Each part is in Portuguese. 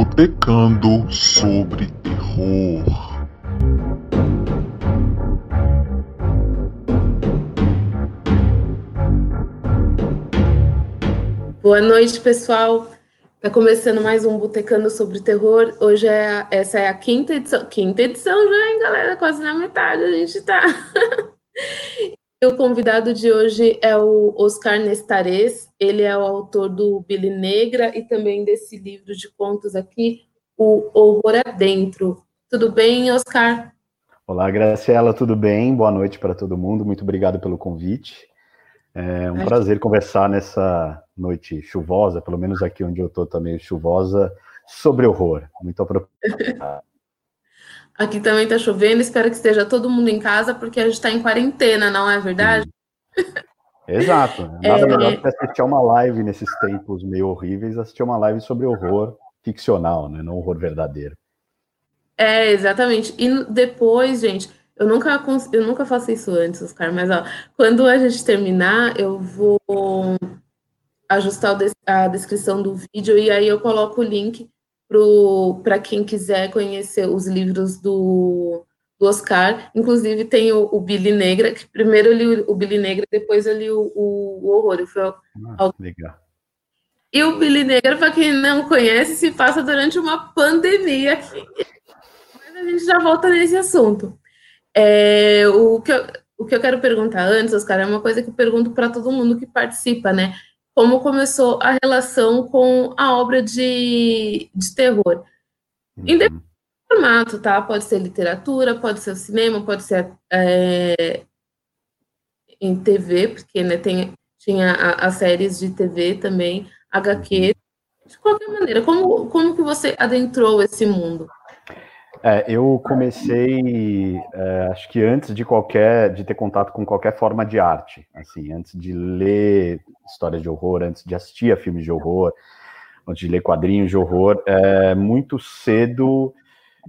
Botecando sobre terror. Boa noite, pessoal. Tá começando mais um Botecando sobre Terror. Hoje é essa é a quinta edição. Quinta edição já, hein, galera? Quase na metade a gente tá. o convidado de hoje é o Oscar Nestares. Ele é o autor do Billy Negra e também desse livro de contos aqui, O Horror Adentro. Tudo bem, Oscar? Olá, Graciela, tudo bem? Boa noite para todo mundo. Muito obrigado pelo convite. É um prazer conversar nessa noite chuvosa, pelo menos aqui onde eu estou também chuvosa, sobre horror. Muito apropriado. Aqui também está chovendo, espero que esteja todo mundo em casa, porque a gente está em quarentena, não é verdade? Exato. Nada é... melhor do que assistir uma live nesses tempos meio horríveis, assistir uma live sobre horror ficcional, né? não horror verdadeiro. É, exatamente. E depois, gente, eu nunca, eu nunca faço isso antes, Oscar, mas ó, quando a gente terminar, eu vou ajustar a descrição do vídeo e aí eu coloco o link para quem quiser conhecer os livros do, do Oscar. Inclusive tem o, o, Billy Negra, que primeiro eu li o, Billy Negra, depois eu li o, o, o Horror. Foi ah, legal. E o Billy Negra, para quem não conhece, se passa durante uma pandemia. Mas a gente já volta nesse assunto. É, o, que eu, o que eu quero perguntar antes, Oscar, é uma coisa que eu pergunto para todo mundo que participa, né? Como começou a relação com a obra de, de terror? Uhum. Independente do formato, tá? Pode ser literatura, pode ser cinema, pode ser é, em TV, porque né, tem, tinha as séries de TV também, HQ. Uhum. De qualquer maneira, como, como que você adentrou esse mundo? É, eu comecei, é, acho que antes de qualquer, de ter contato com qualquer forma de arte, assim, antes de ler histórias de horror, antes de assistir a filmes de horror, antes de ler quadrinhos de horror, é, muito cedo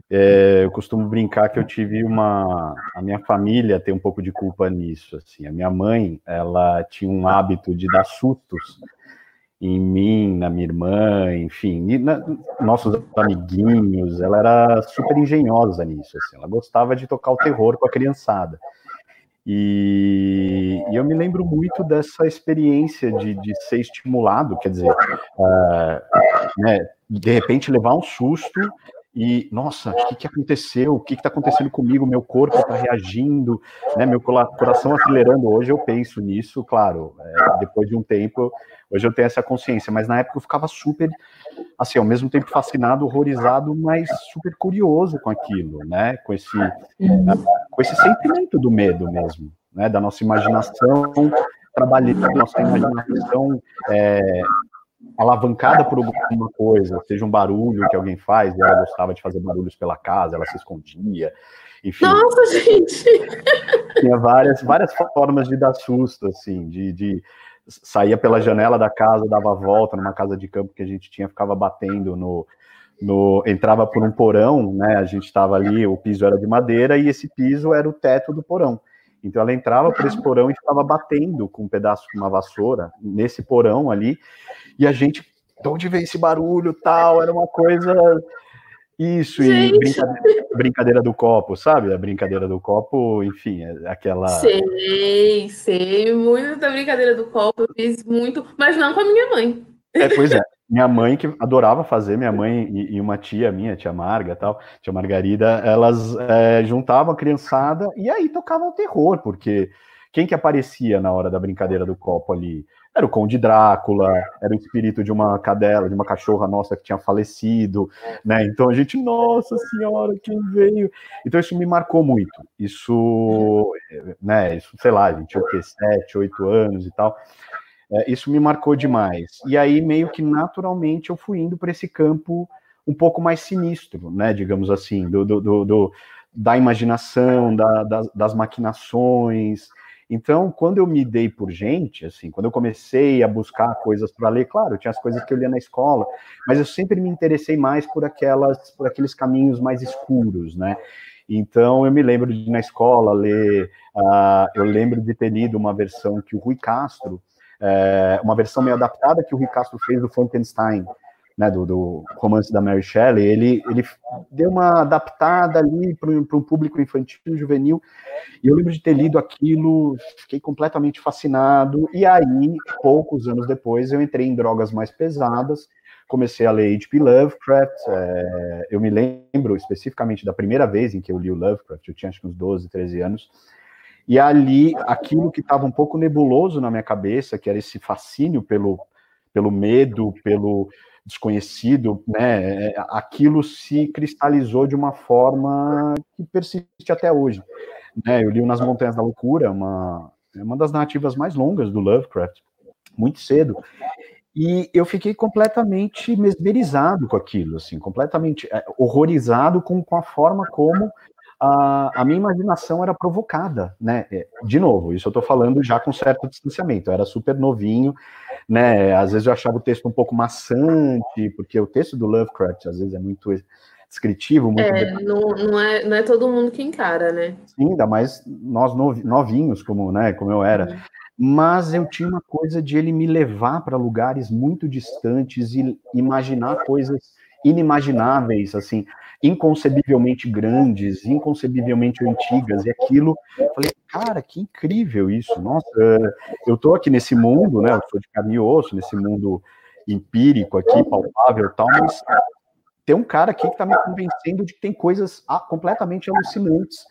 é, eu costumo brincar que eu tive uma, a minha família tem um pouco de culpa nisso, assim, a minha mãe, ela tinha um hábito de dar sustos em mim, na minha irmã, enfim, na, nossos amiguinhos, ela era super engenhosa nisso, assim, ela gostava de tocar o terror com a criançada. E, e eu me lembro muito dessa experiência de, de ser estimulado, quer dizer, uh, né, de repente levar um susto e, nossa, o que, que aconteceu? O que está acontecendo comigo? Meu corpo está reagindo, né? meu coração acelerando. Hoje eu penso nisso, claro, é, depois de um tempo, hoje eu tenho essa consciência, mas na época eu ficava super, assim, ao mesmo tempo fascinado, horrorizado, mas super curioso com aquilo, né? Com esse, com esse sentimento do medo mesmo, né? Da nossa imaginação, trabalhando nossa imaginação é, alavancada por alguma coisa, seja um barulho que alguém faz, e ela gostava de fazer barulhos pela casa, ela se escondia. Enfim, Nossa, gente! Tinha várias, várias formas de dar susto, assim, de, de saía pela janela da casa, dava volta numa casa de campo que a gente tinha, ficava batendo no, no entrava por um porão, né? A gente estava ali, o piso era de madeira e esse piso era o teto do porão. Então ela entrava por esse porão e ficava batendo com um pedaço de uma vassoura nesse porão ali, e a gente, de onde vem esse barulho tal? Era uma coisa. Isso, gente. e brincadeira, brincadeira, do copo, sabe? A brincadeira do copo, enfim, é aquela. Sei, sei, muito da brincadeira do copo, eu fiz muito, mas não com a minha mãe. É, pois é. Minha mãe, que adorava fazer, minha mãe e, e uma tia minha, tia Marga tal, tia Margarida, elas é, juntavam a criançada e aí tocavam terror, porque quem que aparecia na hora da brincadeira do copo ali? Era o Conde Drácula, era o espírito de uma cadela, de uma cachorra nossa que tinha falecido, né? Então a gente, nossa senhora, quem veio? Então isso me marcou muito. Isso, né? Isso, sei lá, a gente tinha o quê? Sete, oito anos e tal. É, isso me marcou demais. E aí, meio que naturalmente, eu fui indo para esse campo um pouco mais sinistro, né? Digamos assim, do, do, do, da imaginação, da, das, das maquinações. Então, quando eu me dei por gente, assim, quando eu comecei a buscar coisas para ler, claro, tinha as coisas que eu lia na escola, mas eu sempre me interessei mais por aquelas, por aqueles caminhos mais escuros, né? Então, eu me lembro de na escola ler, uh, eu lembro de ter lido uma versão que o Rui Castro é, uma versão meio adaptada que o Rui Castro fez do Frankenstein, né, do, do, romance da Mary Shelley, ele, ele deu uma adaptada ali para um público infantil, juvenil, e eu lembro de ter lido aquilo, fiquei completamente fascinado, e aí, poucos anos depois, eu entrei em drogas mais pesadas, comecei a ler H.P. Lovecraft, é, eu me lembro especificamente da primeira vez em que eu li o Lovecraft, eu tinha acho que uns 12, 13 anos, e ali, aquilo que estava um pouco nebuloso na minha cabeça, que era esse fascínio pelo, pelo medo, pelo desconhecido, né, é, aquilo se cristalizou de uma forma que persiste até hoje. Né, eu li Nas Montanhas da Loucura, uma, uma das narrativas mais longas do Lovecraft, muito cedo, e eu fiquei completamente mesmerizado com aquilo, assim, completamente é, horrorizado com, com a forma como a, a, minha imaginação era provocada, né? É, de novo, isso eu estou falando já com certo distanciamento. Eu era super novinho, né? Às vezes eu achava o texto um pouco maçante, porque o texto do Lovecraft às vezes é muito descritivo, muito é, não, não, é, não é todo mundo que encara, né? Sim, ainda mais nós novinhos, como, né, como eu era. Uhum. Mas eu tinha uma coisa de ele me levar para lugares muito distantes e imaginar coisas inimagináveis, assim, inconcebivelmente grandes, inconcebivelmente antigas, e aquilo, falei, cara, que incrível isso, nossa, eu tô aqui nesse mundo, né, eu sou de carne e osso, nesse mundo empírico aqui, palpável e tal, mas tem um cara aqui que está me convencendo de que tem coisas completamente alucinantes,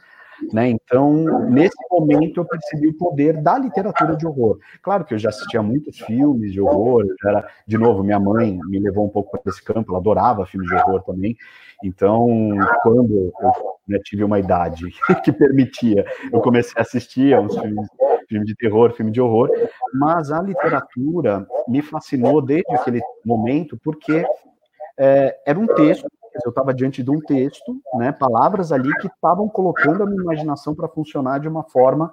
né? Então, nesse momento, eu percebi o poder da literatura de horror. Claro que eu já assistia muitos filmes de horror, era, de novo, minha mãe me levou um pouco para esse campo, ela adorava filmes de horror também. Então, quando eu né, tive uma idade que permitia, eu comecei a assistir a uns filmes, filme de terror, filme de horror, mas a literatura me fascinou desde aquele momento, porque é, era um texto eu estava diante de um texto, né, palavras ali que estavam colocando a minha imaginação para funcionar de uma forma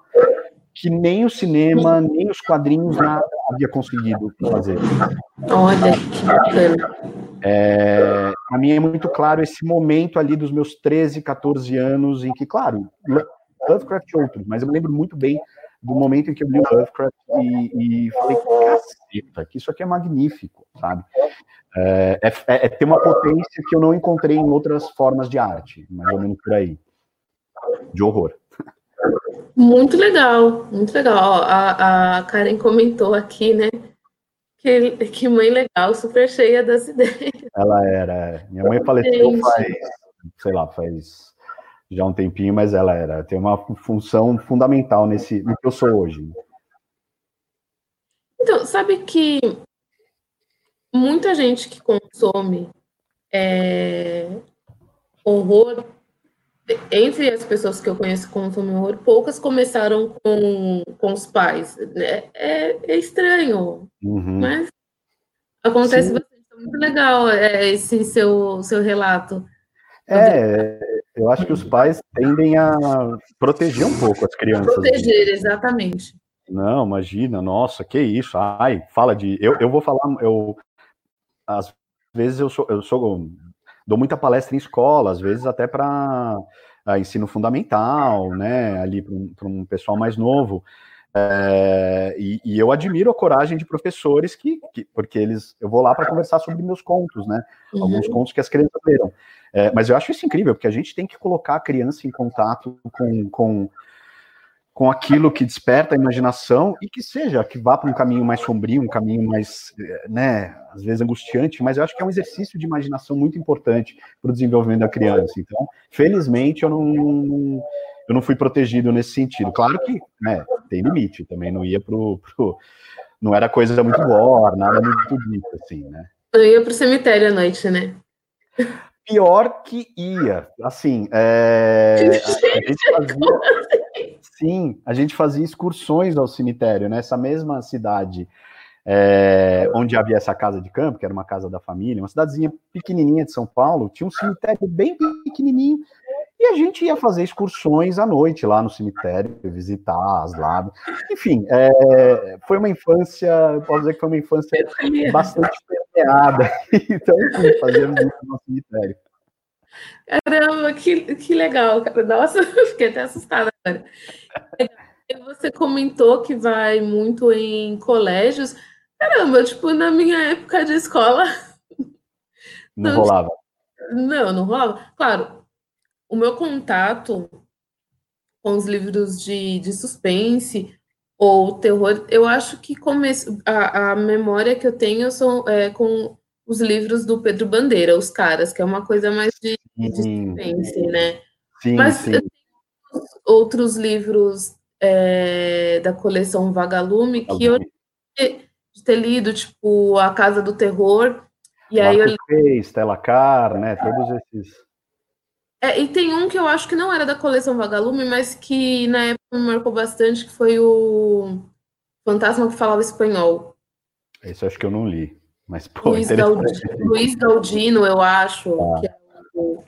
que nem o cinema, nem os quadrinhos nada havia conseguido fazer. Olha, que bacana. É, para mim é muito claro esse momento ali dos meus 13, 14 anos, em que, claro, Lovecraft e outros, mas eu me lembro muito bem do momento em que eu li Lovecraft e, e falei, caceta, que isso aqui é magnífico, sabe? É, é, é, ter uma potência que eu não encontrei em outras formas de arte, mais ou menos por aí, de horror. Muito legal, muito legal. A, a Karen comentou aqui, né? Que, que mãe legal, super cheia das ideias. Ela era. É. Minha mãe faleceu Gente. faz, sei lá, faz já um tempinho, mas ela era. Tem uma função fundamental nesse, no que eu sou hoje. Então, sabe que muita gente que consome é, horror, entre as pessoas que eu conheço que consomem horror, poucas começaram com, com os pais. Né? É, é estranho, uhum. mas acontece Sim. bastante. É muito legal é, esse seu, seu relato. É, eu acho que os pais tendem a proteger um pouco as crianças. Proteger, exatamente. Não, imagina, nossa, que isso. Ai, fala de. Eu, eu vou falar, eu às vezes eu sou, eu sou dou muita palestra em escola, às vezes até para ensino fundamental, né, ali para um, um, pessoal mais novo. É, e, e, eu admiro a coragem de professores que, que porque eles, eu vou lá para conversar sobre meus contos, né, uhum. alguns contos que as crianças leram. É, mas eu acho isso incrível, porque a gente tem que colocar a criança em contato com, com com aquilo que desperta a imaginação e que seja, que vá para um caminho mais sombrio, um caminho mais, né, às vezes angustiante, mas eu acho que é um exercício de imaginação muito importante para o desenvolvimento da criança. Então, felizmente, eu não, eu não fui protegido nesse sentido. Claro que, né, tem limite, também não ia pro, pro não era coisa muito gore, nada muito dito, assim, né. Eu ia pro cemitério à noite, né? Pior que ia, assim, é, a gente fazia... Sim, a gente fazia excursões ao cemitério, nessa mesma cidade é, onde havia essa casa de campo, que era uma casa da família, uma cidadezinha pequenininha de São Paulo, tinha um cemitério bem pequenininho, e a gente ia fazer excursões à noite lá no cemitério, visitar as lábias. Enfim, é, foi uma infância, posso dizer que foi uma infância bastante permeada. Então, enfim, fazíamos isso no cemitério. Caramba, que, que legal, cara. Nossa, fiquei até assustada agora. Você comentou que vai muito em colégios. Caramba, tipo, na minha época de escola, Não, não rolava. Não, não rolava. Claro, o meu contato com os livros de, de suspense ou terror, eu acho que comece, a, a memória que eu tenho são é, com os livros do Pedro Bandeira, Os Caras, que é uma coisa mais de, de suspense, né? Sim, Mas sim. outros livros é, da coleção Vagalume que eu de ter lido, tipo A Casa do Terror. E Marco aí eu li... Stella Carr, né? Todos esses. É, e tem um que eu acho que não era da coleção Vagalume, mas que na época me marcou bastante, que foi o Fantasma que Falava Espanhol. Esse eu acho que eu não li. Mas, pô, Luiz, Galdino, Luiz Galdino, eu acho, ah. que é o,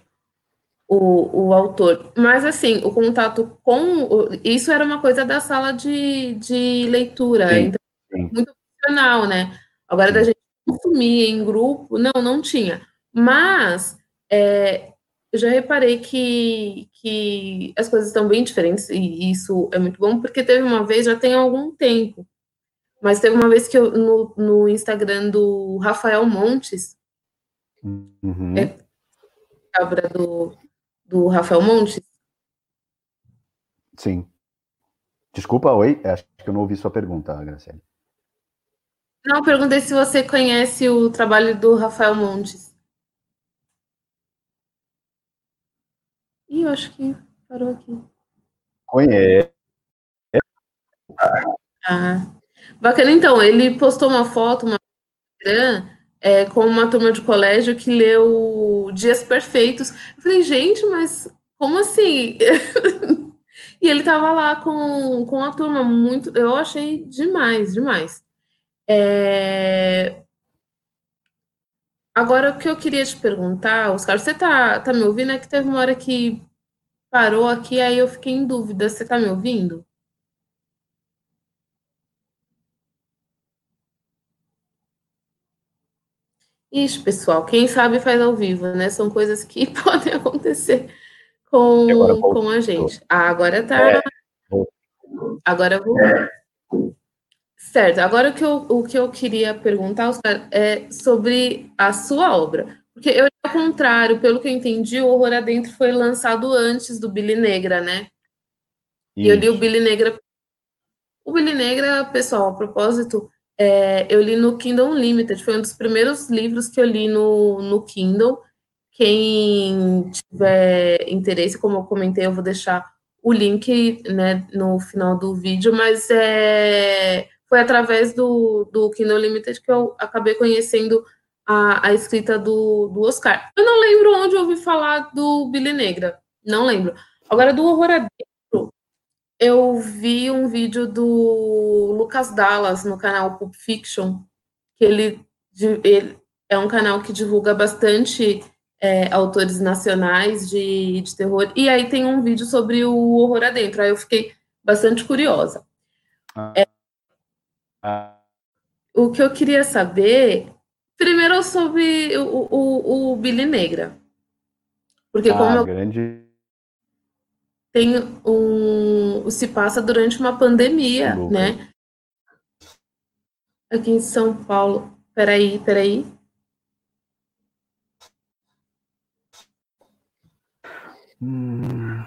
o, o, autor. Mas, assim, o contato com... Isso era uma coisa da sala de, de leitura. Sim, então, sim. muito profissional, né? Agora, sim. da gente consumir em grupo, não, não tinha. Mas... É, eu já reparei que, que as coisas estão bem diferentes, e isso é muito bom, porque teve uma vez, já tem algum tempo, mas teve uma vez que eu, no, no Instagram do Rafael Montes, uhum. é, cabra do, do Rafael Montes. Sim. Desculpa, oi, acho que eu não ouvi sua pergunta, Graciela. Não, perguntei se você conhece o trabalho do Rafael Montes. Ih, eu acho que parou aqui. Conhece. Ah, bacana. Então, ele postou uma foto uma Instagram é, com uma turma de colégio que leu Dias Perfeitos. Eu falei, gente, mas como assim? e ele tava lá com, com a turma muito. Eu achei demais, demais. É... Agora, o que eu queria te perguntar, Oscar, você tá, tá me ouvindo? É que teve uma hora que parou aqui, aí eu fiquei em dúvida. Você tá me ouvindo? Ixi, pessoal, quem sabe faz ao vivo, né? São coisas que podem acontecer com, com a gente. Ah, agora tá. É. Agora eu vou. Certo, agora o que eu, o que eu queria perguntar é sobre a sua obra. Porque eu, ao contrário, pelo que eu entendi, o Horror Adentro foi lançado antes do Billy Negra, né? Isso. E eu li o Billy Negra. O Billy Negra, pessoal, a propósito, é, eu li no Kindle Unlimited, foi um dos primeiros livros que eu li no, no Kindle. Quem tiver interesse, como eu comentei, eu vou deixar o link né, no final do vídeo, mas é, foi através do, do Kindle Limited que eu acabei conhecendo a, a escrita do, do Oscar. Eu não lembro onde eu ouvi falar do Billy Negra, não lembro. Agora, do Horror eu vi um vídeo do Lucas Dallas no canal Pulp Fiction, que ele, ele é um canal que divulga bastante é, autores nacionais de, de terror, e aí tem um vídeo sobre o Horror Adentro, aí eu fiquei bastante curiosa. Ah. É, o que eu queria saber, primeiro soube o, o, o Billy Negra. Porque como ah, eu grande... tem um. Se passa durante uma pandemia, né? Aqui em São Paulo. Peraí, peraí. Hum...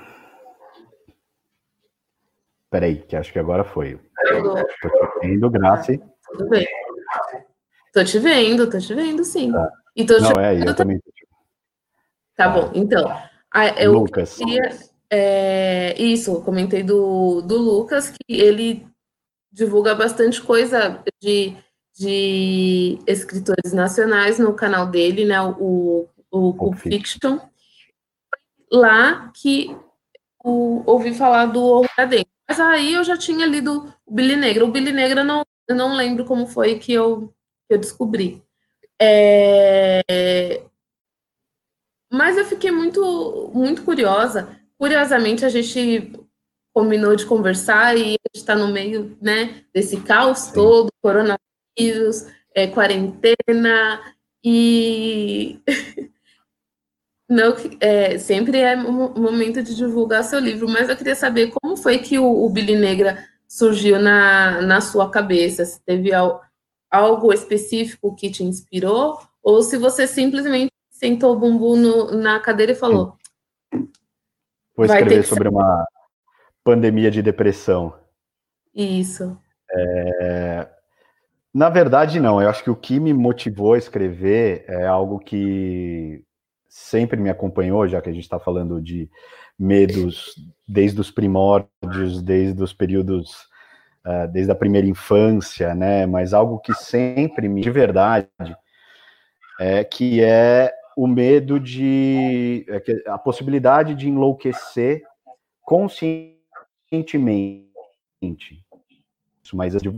Peraí, que acho que agora foi. Estou te vendo, Graça. Tudo bem. Tô te vendo, tô te vendo, sim. Tá. E tô Não, é, eu também. Tá bom, então. Eu Lucas. Queria, é, isso, comentei do, do Lucas, que ele divulga bastante coisa de, de escritores nacionais no canal dele, né? O, o Pulp Fiction. Lá que o, ouvi falar do Horror. Mas aí eu já tinha lido o Billy Negra. O Billy Negra não, eu não lembro como foi que eu, que eu descobri. É... Mas eu fiquei muito, muito curiosa. Curiosamente, a gente combinou de conversar e a gente está no meio né, desse caos Sim. todo, coronavírus, é, quarentena, e Não, é, sempre é um momento de divulgar seu livro, mas eu queria saber como foi que o, o Billy Negra surgiu na, na sua cabeça, se teve al, algo específico que te inspirou, ou se você simplesmente sentou o bumbum no, na cadeira e falou: Vou escrever sobre uma pandemia de depressão. Isso. É... Na verdade, não. Eu acho que o que me motivou a escrever é algo que sempre me acompanhou, já que a gente está falando de medos desde os primórdios, desde os períodos, uh, desde a primeira infância, né? Mas algo que sempre me, de verdade, é que é o medo de é a possibilidade de enlouquecer conscientemente. Mas de,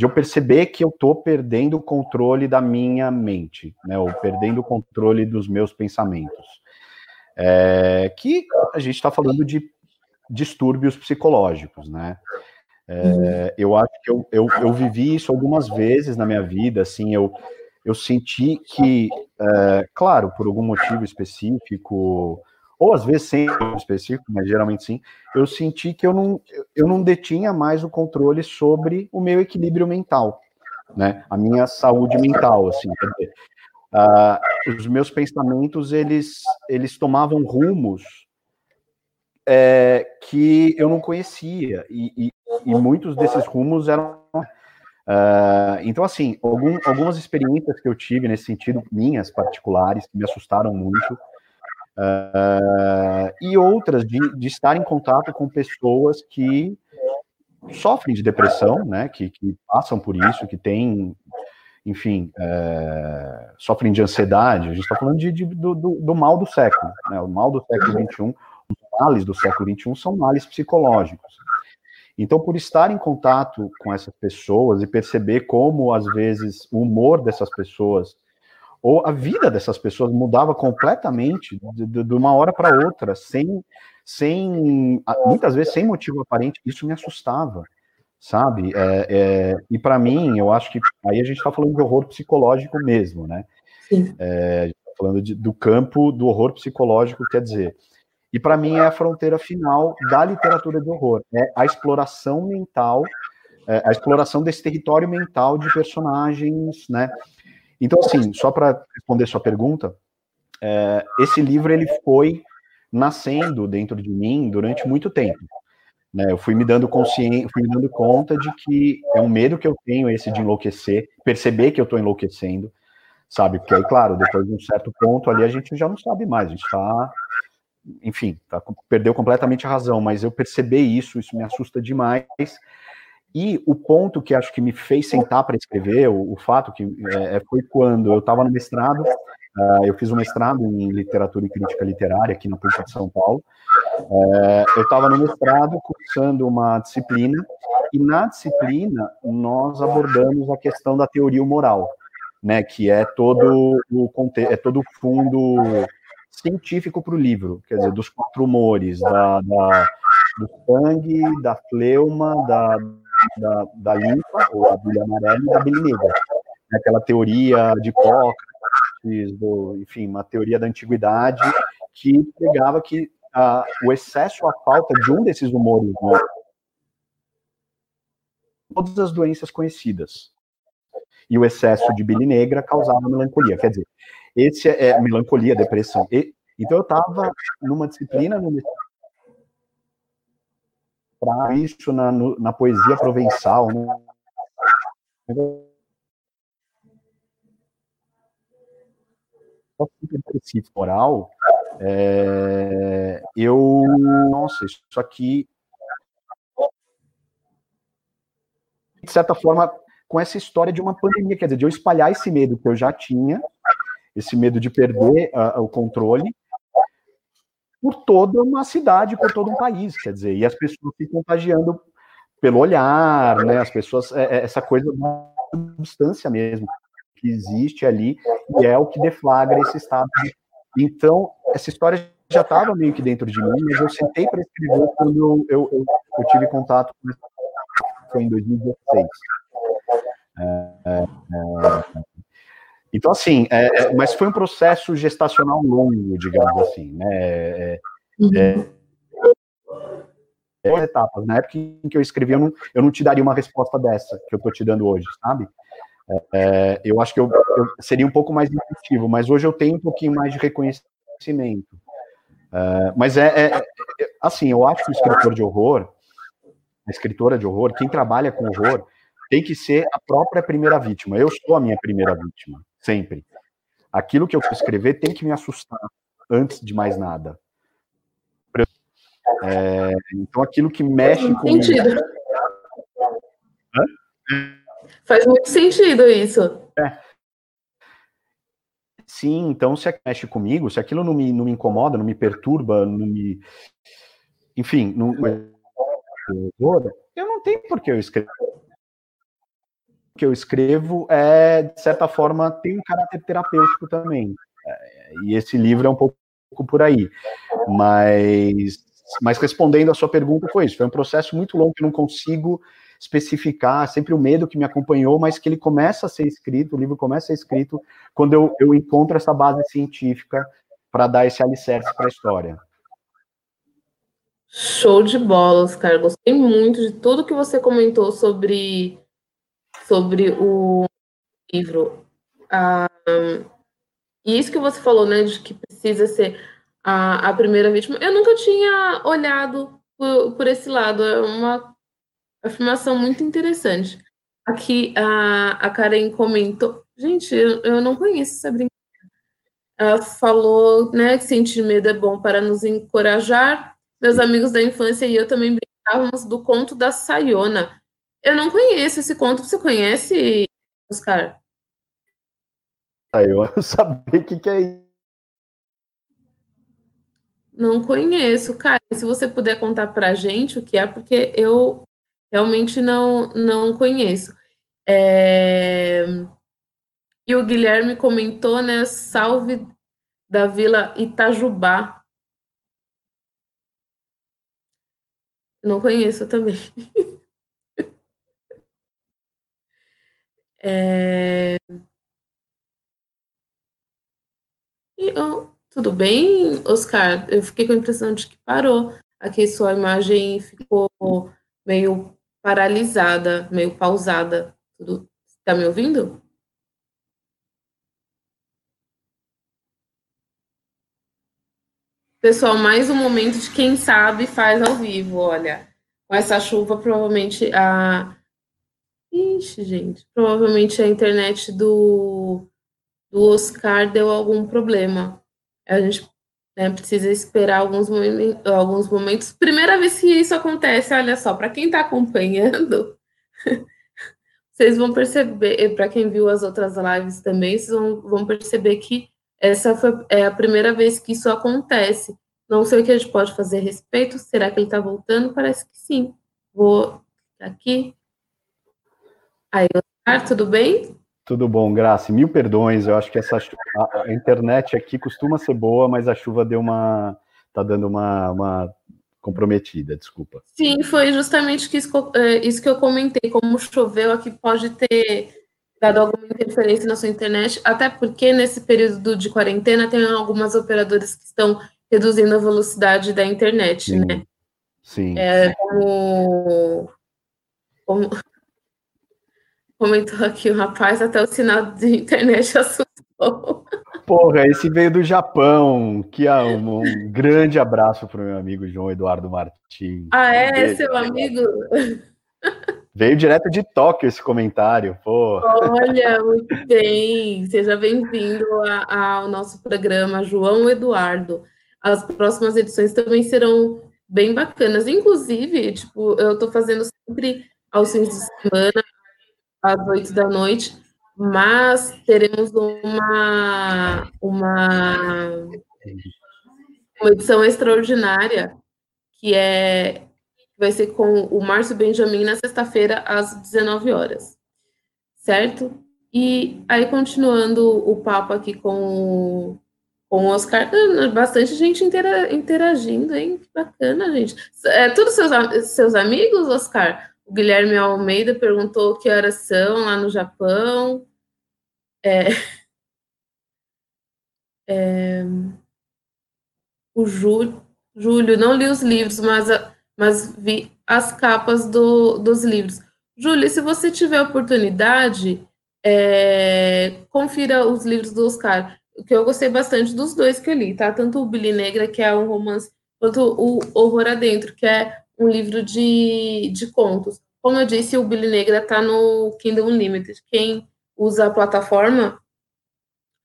eu perceber que eu estou perdendo o controle da minha mente, né, ou perdendo o controle dos meus pensamentos. É, que a gente está falando de distúrbios psicológicos, né? É, eu acho que eu, eu, eu, vivi isso algumas vezes na minha vida, assim, eu, eu senti que, é, claro, por algum motivo específico, ou às vezes sem específico, mas geralmente sim, eu senti que eu não, eu não detinha mais o controle sobre o meu equilíbrio mental, né? A minha saúde mental, assim, uh, os meus pensamentos, eles, eles tomavam rumos é, que eu não conhecia, e, e, e muitos desses rumos eram Uh, então, assim, algum, algumas experiências que eu tive nesse sentido, minhas particulares, que me assustaram muito, uh, e outras de, de estar em contato com pessoas que sofrem de depressão, né, que, que passam por isso, que têm, enfim, uh, sofrem de ansiedade. A gente está falando de, de do, do, mal do século, né, o mal do século XXI, os males do século XXI são males psicológicos. Então, por estar em contato com essas pessoas e perceber como, às vezes, o humor dessas pessoas ou a vida dessas pessoas mudava completamente de, de, uma hora para outra, sem, sem, muitas vezes sem motivo aparente, isso me assustava, sabe? É, é, e para mim, eu acho que aí a gente está falando de horror psicológico mesmo, né? Sim. É, tá falando de, do campo do horror psicológico, quer dizer, e para mim é a fronteira final da literatura de horror, é a exploração mental, é a exploração desse território mental de personagens, né? Então, assim, só para responder sua pergunta, é, esse livro ele foi nascendo dentro de mim durante muito tempo. Né? Eu fui me dando consciência, fui me dando conta de que é um medo que eu tenho esse de enlouquecer, perceber que eu estou enlouquecendo, sabe? Porque aí, claro, depois de um certo ponto ali a gente já não sabe mais, a gente está enfim, tá, perdeu completamente a razão, mas eu percebi isso, isso me assusta demais. E o ponto que acho que me fez sentar para escrever, o, o, fato que é, é foi quando eu estava no mestrado, uh, eu fiz um mestrado em literatura e crítica literária aqui na PUC de São Paulo. Uh, eu estava no mestrado cursando uma disciplina, e na disciplina nós abordamos a questão da teoria moral, né, que é todo o é todo o fundo científico para o livro, quer dizer, dos quatro humores, da, da, do sangue, da fleuma, da, da, da linfa, ou a bilha amarela, e da bilha negra. Aquela teoria de Hipócrates, do, enfim, uma teoria da antiguidade que pregava que o excesso, a falta de um desses humores, né, todas as doenças conhecidas. E o excesso de bile negra causava melancolia. Quer dizer, esse é, é melancolia, depressão. E, então eu estava numa disciplina no para isso na, no, na poesia provençal, né? oral, é, eu, nossa, isso aqui, de certa forma, com essa história de uma pandemia, quer dizer, de eu espalhar esse medo que eu já tinha esse medo de perder o controle por toda uma cidade, por todo um país, quer dizer, e as pessoas se contagiando pelo olhar, né, as pessoas, é, é, essa coisa da substância mesmo, que existe ali, e é o que deflagra esse estado. Então, essa história já estava meio que dentro de mim, mas eu sentei para escrever quando eu, eu, eu, tive contato com foi em 2016. É, é, é então, assim, é, é, mas foi um processo gestacional longo, digamos assim, né? É, uhum. é, etapas. Na época em que eu escrevi, eu não, eu não te daria uma resposta dessa que eu estou te dando hoje, sabe? É, eu acho que eu, eu, seria um pouco mais intuitivo, mas hoje eu tenho um pouquinho mais de reconhecimento. É, mas é, é, é, assim, eu acho que o escritor de horror, a escritora de horror, quem trabalha com horror, tem que ser a própria primeira vítima. Eu sou a minha primeira vítima, sempre. Aquilo que eu escrever tem que me assustar antes de mais nada. É, então, aquilo que mexe com. Sentido. Faz muito sentido isso. É. Sim, então se mexe comigo, se aquilo não me, não me incomoda, não me perturba, não me. Enfim, não, eu não tenho por que eu escrever. Que eu escrevo é, de certa forma, tem um caráter terapêutico também. É, e esse livro é um pouco por aí. Mas, mas respondendo a sua pergunta, foi isso. Foi um processo muito longo que eu não consigo especificar, sempre o medo que me acompanhou, mas que ele começa a ser escrito, o livro começa a ser escrito quando eu, eu encontro essa base científica para dar esse alicerce para a história. Show de bola, Oscar. Gostei muito de tudo que você comentou sobre, sobre o livro. Ah, e isso que você falou, né, de que precisa ser a, a primeira vítima. Eu nunca tinha olhado por, por esse lado. É uma afirmação muito interessante. Aqui a, a Karen comentou. Gente, eu, eu não conheço essa brincadeira. Ela falou né, que sentir medo é bom para nos encorajar. Meus amigos da infância e eu também brincávamos do conto da Sayona. Eu não conheço esse conto. Você conhece, Oscar? Eu não sabia o que, que é isso. Não conheço, cara. Se você puder contar pra gente o que é, porque eu Realmente não, não conheço. É... E o Guilherme comentou, né? Salve da Vila Itajubá. Não conheço também. é... E, oh, tudo bem, Oscar? Eu fiquei com a impressão de que parou. Aqui sua imagem ficou meio paralisada, meio pausada. Tudo. Tá me ouvindo? Pessoal, mais um momento de quem sabe faz ao vivo, olha. Com essa chuva, provavelmente a. Ixi, gente. Provavelmente a internet do, do Oscar deu algum problema. A gente né, precisa esperar alguns momentos, alguns momentos. Primeira vez que isso acontece, olha só, para quem está acompanhando, vocês vão perceber, para quem viu as outras lives também, vocês vão, vão perceber que essa foi, é a primeira vez que isso acontece. Não sei o que a gente pode fazer a respeito. Será que ele está voltando? Parece que sim. Vou aqui. Aí, Oscar, tudo bem? Tudo bom, Graça. Mil perdões. Eu acho que essa a, a, internet aqui costuma ser boa, mas a chuva deu uma tá dando uma, uma comprometida. Desculpa. Sim, foi justamente isso, é, isso que eu comentei. Como choveu aqui, pode ter dado alguma interferência na sua internet, até porque nesse período de quarentena tem algumas operadoras que estão reduzindo a velocidade da internet, Sim. né? Sim. É, como, como, Comentou aqui o rapaz, até o sinal de internet assustou. Porra, esse veio do Japão. Que um, um grande abraço para o meu amigo João Eduardo Martins. Ah, é? Seu amigo? Veio direto de Tóquio esse comentário, pô. Olha, muito bem. Seja bem-vindo ao nosso programa, João Eduardo. As próximas edições também serão bem bacanas. Inclusive, tipo, eu estou fazendo sempre aos fins de semana às oito da noite, mas teremos uma, uma, uma edição extraordinária que é vai ser com o Márcio Benjamin na sexta-feira às 19 horas. Certo? E aí continuando o papo aqui com com o Oscar, bastante gente intera, interagindo, hein? Que bacana, gente. É, todos seus, seus amigos, Oscar? O Guilherme Almeida perguntou que horas são lá no Japão. É, é, o Júlio, não li os livros, mas, mas vi as capas do, dos livros. Júlio, se você tiver oportunidade, é, confira os livros do Oscar, que eu gostei bastante dos dois que eu li, tá? Tanto o Billy Negra, que é um romance, quanto o Horror Adentro, que é um livro de, de contos. Como eu disse, o Billy Negra tá no Kindle Unlimited. Quem usa a plataforma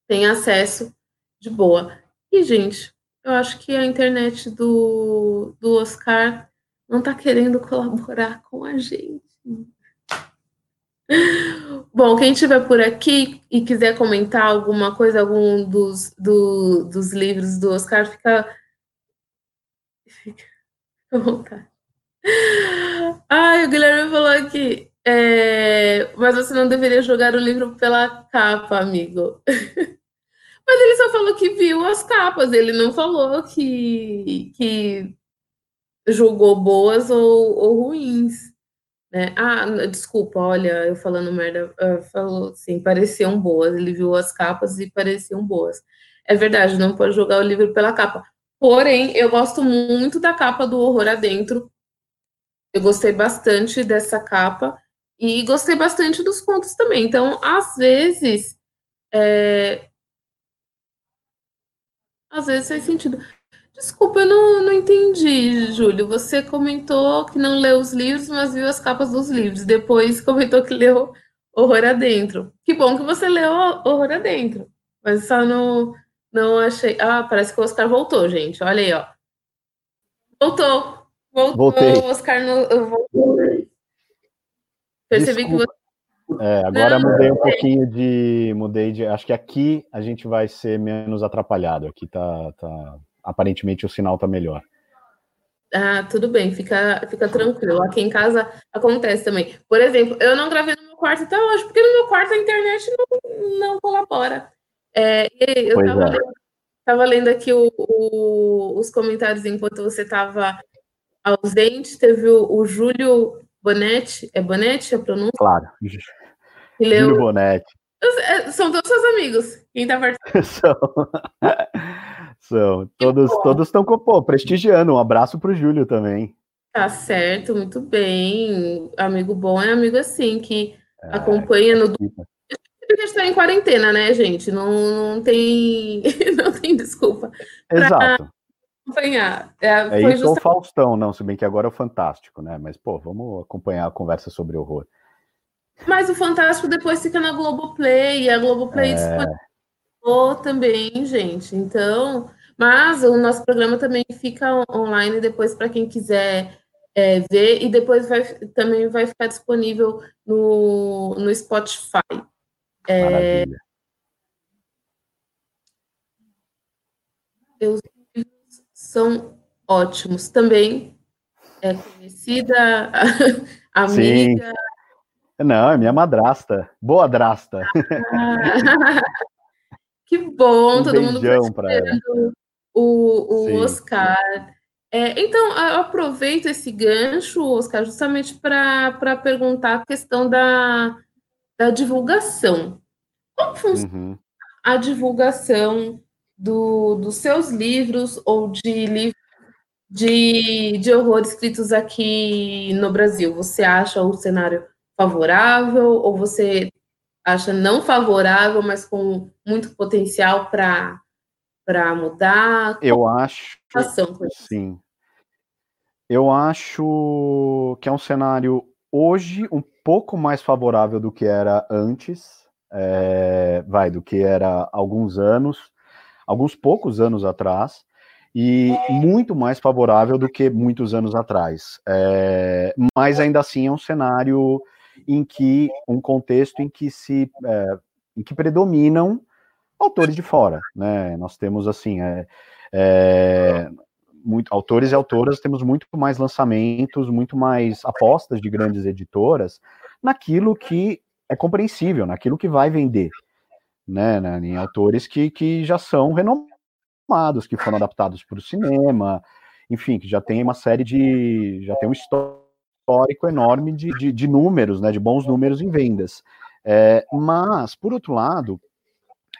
tem acesso de boa. E, gente, eu acho que a internet do, do Oscar não tá querendo colaborar com a gente. Bom, quem estiver por aqui e quiser comentar alguma coisa, algum dos, do, dos livros do Oscar, fica. Fica à vontade. Ai, o Guilherme falou aqui. É, mas você não deveria jogar o livro pela capa, amigo. mas ele só falou que viu as capas, ele não falou que, que julgou boas ou, ou ruins. Né? Ah, desculpa, olha, eu falando merda, uh, falou assim, pareciam boas. Ele viu as capas e pareciam boas. É verdade, não pode jogar o livro pela capa. Porém, eu gosto muito da capa do Horror Adentro. Eu gostei bastante dessa capa e gostei bastante dos contos também. Então, às vezes, é... às vezes faz sentido. Desculpa, eu não, não entendi, Júlio. Você comentou que não leu os livros, mas viu as capas dos livros. Depois comentou que leu Horror Adentro. Que bom que você leu Horror Adentro. Mas só não, não achei. Ah, parece que o Oscar voltou, gente. Olha aí, ó. Voltou. Voltou. Voltei. O Oscar no, voltou. Percebi Desculpa. que você. É, agora Não, mudei um pouquinho de. Mudei de. Acho que aqui a gente vai ser menos atrapalhado. Aqui tá. tá aparentemente o sinal tá melhor. Ah, tudo bem, fica, fica tranquilo. Aqui em casa acontece também. Por exemplo, eu não gravei no meu quarto até hoje, porque no meu quarto a internet não, não colabora. É, eu estava é. lendo, tava lendo aqui o- o- os comentários enquanto você estava ausente. Teve o, o Júlio Bonetti, é Bonetti a pronúncia? Claro. Leu. Júlio Bonetti. É, São todos seus amigos. Quem tá participando. São. São. Todos bom. todos estão pô, prestigiando. Um abraço pro Júlio também. Tá certo, muito bem. Amigo bom é amigo assim, que É, acompanha no. Porque a gente tá em quarentena, né, gente? Não, não tem não tem desculpa Exato. Acompanhar. É, É foi isso ou justamente Faustão, não, se bem que agora é o Fantástico, né? Mas, pô, vamos acompanhar a conversa sobre horror. mas o Fantástico depois fica na Globoplay, e a Globoplay É. disponibilizou também, gente. Então, mas o nosso programa também fica on- online depois para quem quiser é, ver, e depois vai, também vai ficar disponível no, no Spotify. É. Maravilha. Livros são ótimos. Também é conhecida, amiga. Não, é minha madrasta. Boa drasta. que bom, Um todo mundo prestigiando o, o Sim. Oscar. É, então, eu aproveito esse gancho, Oscar, justamente para perguntar a questão da, da divulgação. Como funciona Uhum. a divulgação do, dos seus livros ou de livros de, de horror escritos aqui no Brasil? Você acha o cenário favorável ou você acha não favorável, mas com muito potencial para para mudar? Eu acho. Sim. Eu acho que é um cenário hoje um pouco mais favorável do que era antes, é, vai, do que era há alguns anos, alguns poucos anos atrás, e muito mais favorável do que muitos anos atrás. É, mas ainda assim é um cenário em que, um contexto em que se, é, em que predominam autores de fora, né? Nós temos assim, é, é, muito, autores e autoras, temos muito mais lançamentos, muito mais apostas de grandes editoras naquilo que é compreensível, naquilo que vai vender, né? né, Em autores que, que já são renomados, que foram adaptados para o cinema, enfim, que já tem uma série de. já tem um histórico enorme de, de, de números, né? De bons números em vendas. É, mas, por outro lado,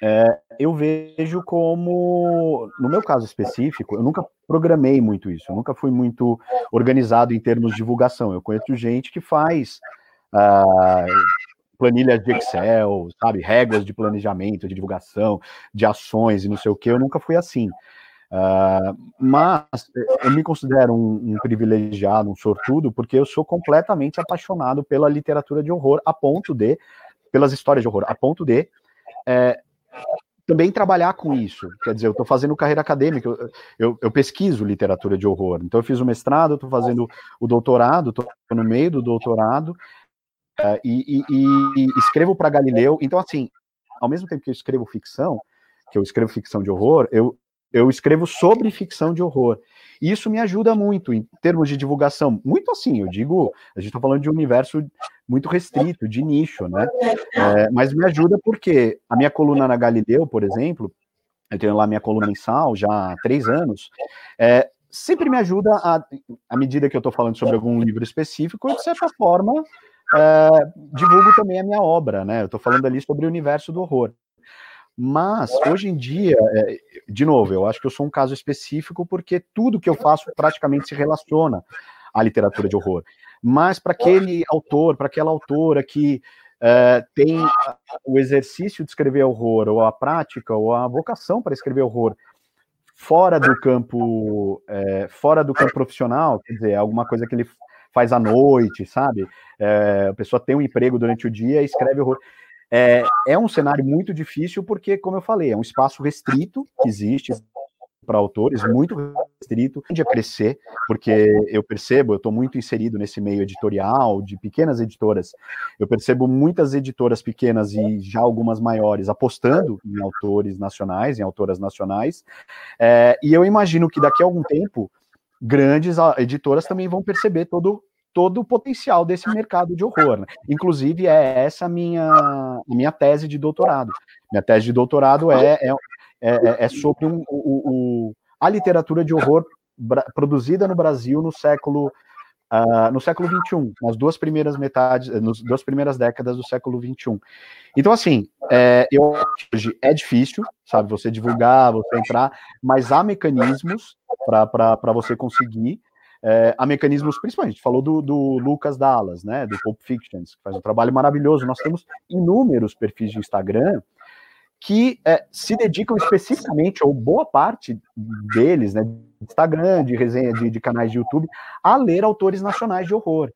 é, eu vejo como, no meu caso específico, eu nunca programei muito isso, eu nunca fui muito organizado em termos de divulgação. Eu conheço gente que faz ah, planilhas de Excel, sabe, réguas de planejamento, de divulgação, de ações e não sei o que, eu nunca fui assim. Uh, mas eu me considero um, um, privilegiado, um sortudo, porque eu sou completamente apaixonado pela literatura de horror, a ponto de, pelas histórias de horror, a ponto de é, também trabalhar com isso. Quer dizer, eu estou fazendo carreira acadêmica, eu, eu, eu, pesquiso literatura de horror. Então, eu fiz o mestrado, estou fazendo o doutorado, estou no meio do doutorado, uh, e, e, e, escrevo para Galileu. Então, assim, ao mesmo tempo que eu escrevo ficção, que eu escrevo ficção de horror, eu, eu escrevo sobre ficção de horror. E isso me ajuda muito em termos de divulgação. Muito assim, eu digo, a gente está falando de um universo muito restrito, de nicho, né? É, mas me ajuda porque a minha coluna na Galileu, por exemplo, eu tenho lá minha coluna mensal já há três anos, é, sempre me ajuda, a, à medida que eu estou falando sobre algum livro específico, de certa forma, é, divulgo também a minha obra, né? Eu estou falando ali sobre o universo do horror. Mas, hoje em dia, é, de novo, eu acho que eu sou um caso específico porque tudo que eu faço praticamente se relaciona à literatura de horror. Mas para aquele autor, para aquela autora que é, tem o exercício de escrever horror, ou a prática, ou a vocação para escrever horror fora do campo, é, fora do campo profissional, quer dizer, alguma coisa que ele faz à noite, sabe? É, a pessoa tem um emprego durante o dia e escreve horror. É, é um cenário muito difícil porque, como eu falei, é um espaço restrito que existe para autores, muito restrito, tende a crescer, porque eu percebo, eu estou muito inserido nesse meio editorial, de pequenas editoras, eu percebo muitas editoras pequenas e já algumas maiores apostando em autores nacionais, em autoras nacionais, é, e eu imagino que daqui a algum tempo, grandes editoras também vão perceber todo todo o potencial desse mercado de horror. Né? Inclusive, é essa a minha, minha tese de doutorado. Minha tese de doutorado é, é, é, é sobre um, o, o, a literatura de horror produzida no Brasil no século Uh, no século 21, nas duas primeiras metades, nas duas primeiras décadas do século 21. Então, assim, é, eu hoje é difícil, sabe, você divulgar, você entrar, mas há mecanismos para você conseguir é, a mecanismos, principalmente, falou do, do, Lucas Dallas, né, do Pulp Fiction, que faz um trabalho maravilhoso. Nós temos inúmeros perfis de Instagram que é, se dedicam especificamente, ou boa parte deles, né, Instagram, de resenha de, de canais de YouTube, a ler autores nacionais de horror.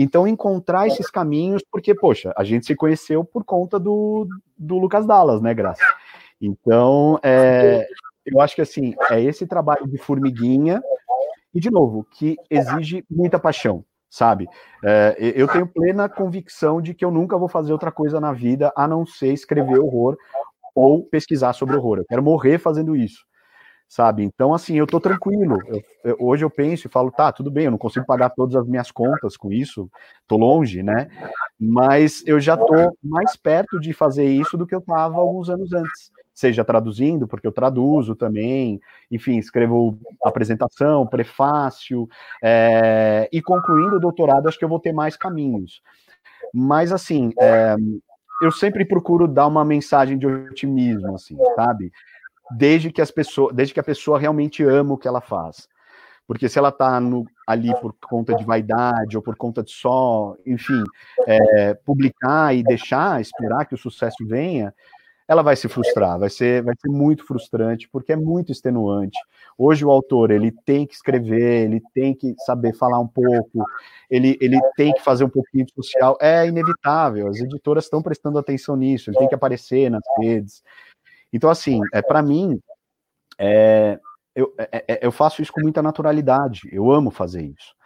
Então, encontrar esses caminhos, porque, poxa, a gente se conheceu por conta do, do Lucas Dallas, né, Graça? Então, é, eu acho que, assim, é esse trabalho de formiguinha e, de novo, que exige muita paixão, sabe? É, eu tenho plena convicção de que eu nunca vou fazer outra coisa na vida a não ser escrever horror ou pesquisar sobre horror. Eu quero morrer fazendo isso, sabe? Então, assim, eu tô tranquilo. Eu, eu, hoje eu penso e falo, tá, tudo bem, eu não consigo pagar todas as minhas contas com isso, tô longe, né? Mas eu já tô mais perto de fazer isso do que eu tava alguns anos antes seja traduzindo, porque eu traduzo também, enfim, escrevo apresentação, prefácio, é, e concluindo o doutorado, acho que eu vou ter mais caminhos. Mas, assim, é, eu sempre procuro dar uma mensagem de otimismo, assim, sabe? Desde que, as pessoas, desde que a pessoa realmente ama o que ela faz. Porque se ela está ali por conta de vaidade ou por conta de só, enfim, é, publicar e deixar, esperar que o sucesso venha, ela vai se frustrar, vai ser, vai ser muito frustrante, porque é muito extenuante. Hoje o autor, ele tem que escrever, ele tem que saber falar um pouco, ele, ele tem que fazer um pouquinho de social, é inevitável, as editoras estão prestando atenção nisso, ele tem que aparecer nas redes. Então, assim, é, para mim, é, eu, é, é, eu faço isso com muita naturalidade, eu amo fazer isso.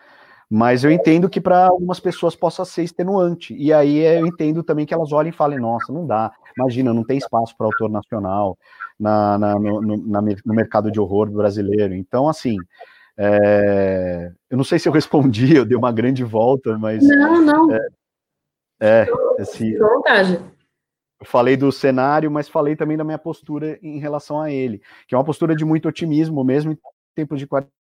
Mas eu entendo que para algumas pessoas possa ser extenuante. E aí eu entendo também que elas olhem e falem, nossa, não dá. Imagina, não tem espaço para autor nacional na, na, no, na, no, mercado de horror brasileiro. Então, assim, é, eu não sei se eu respondi, eu dei uma grande volta, mas. Não, não. É, é esse, vontade. Eu falei do cenário, mas falei também da minha postura em relação a ele, que é uma postura de muito otimismo, mesmo em tempos de quarentena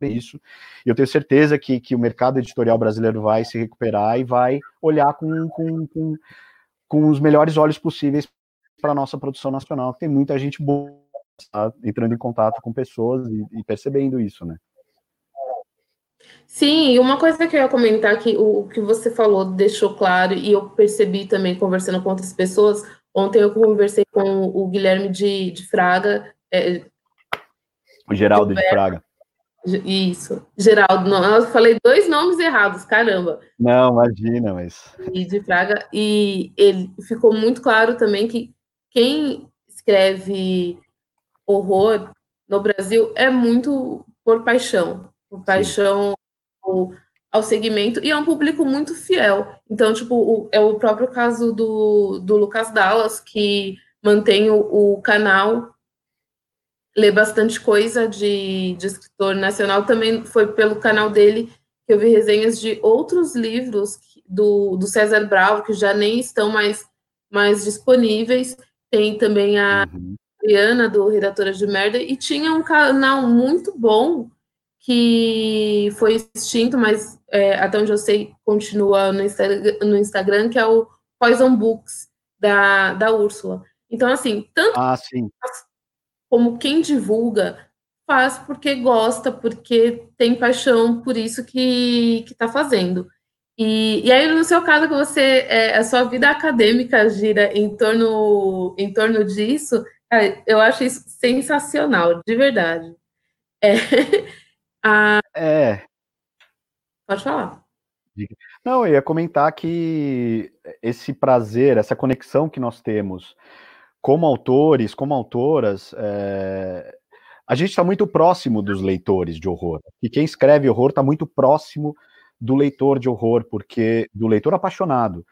isso. E eu tenho certeza que, que o mercado editorial brasileiro vai se recuperar e vai olhar com, com, com, com os melhores olhos possíveis para a nossa produção nacional. Tem muita gente boa tá, entrando em contato com pessoas e, e percebendo isso, né? Sim, e uma coisa que eu ia comentar que o que você falou deixou claro, e eu percebi também conversando com outras pessoas. Ontem eu conversei com o Guilherme de, de Fraga. É, o Geraldo de, Fraga. Isso, Geraldo, não, eu falei dois nomes errados, caramba. Não, imagina, mas. E de Fraga, e ele ficou muito claro também que quem escreve horror no Brasil é muito por paixão, por paixão ao, ao segmento, e é um público muito fiel. Então, tipo, o, é o próprio caso do, do Lucas Dallas, que mantém o, o canal lê bastante coisa de, de escritor nacional. Também foi pelo canal dele que eu vi resenhas de outros livros do, do César Bravo, que já nem estão mais, mais disponíveis. Tem também a uhum. Adriana, do Redatora de Merda, e tinha um canal muito bom que foi extinto, mas é, até onde eu sei continua no, Insta no Instagram, que é o Poison Books, da, da Úrsula. Então, assim, tanto ah, como quem divulga faz porque gosta, porque tem paixão por isso que está fazendo. E, e aí, no seu caso, que você, é, a sua vida acadêmica gira em torno, em torno disso, eu acho isso sensacional, de verdade. É, a... é. Pode falar. Não, eu ia comentar que esse prazer, essa conexão que nós temos como autores, como autoras, é, a gente está muito próximo dos leitores de horror. E quem escreve horror está muito próximo do leitor de horror, porque do leitor apaixonado.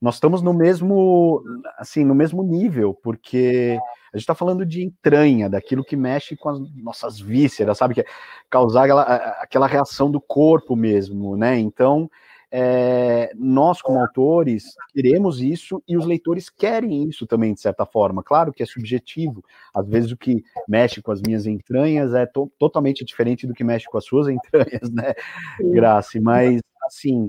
Nós estamos no mesmo, assim, no mesmo nível, porque a gente está falando de entranha, daquilo que mexe com as nossas vísceras, sabe? Que é causar aquela, aquela reação do corpo mesmo, né? Então, é, nós, como autores, queremos isso e os leitores querem isso também, de certa forma. Claro que é subjetivo. Às vezes, o que mexe com as minhas entranhas é to totalmente diferente do que mexe com as suas entranhas, né, Graça? Mas, assim,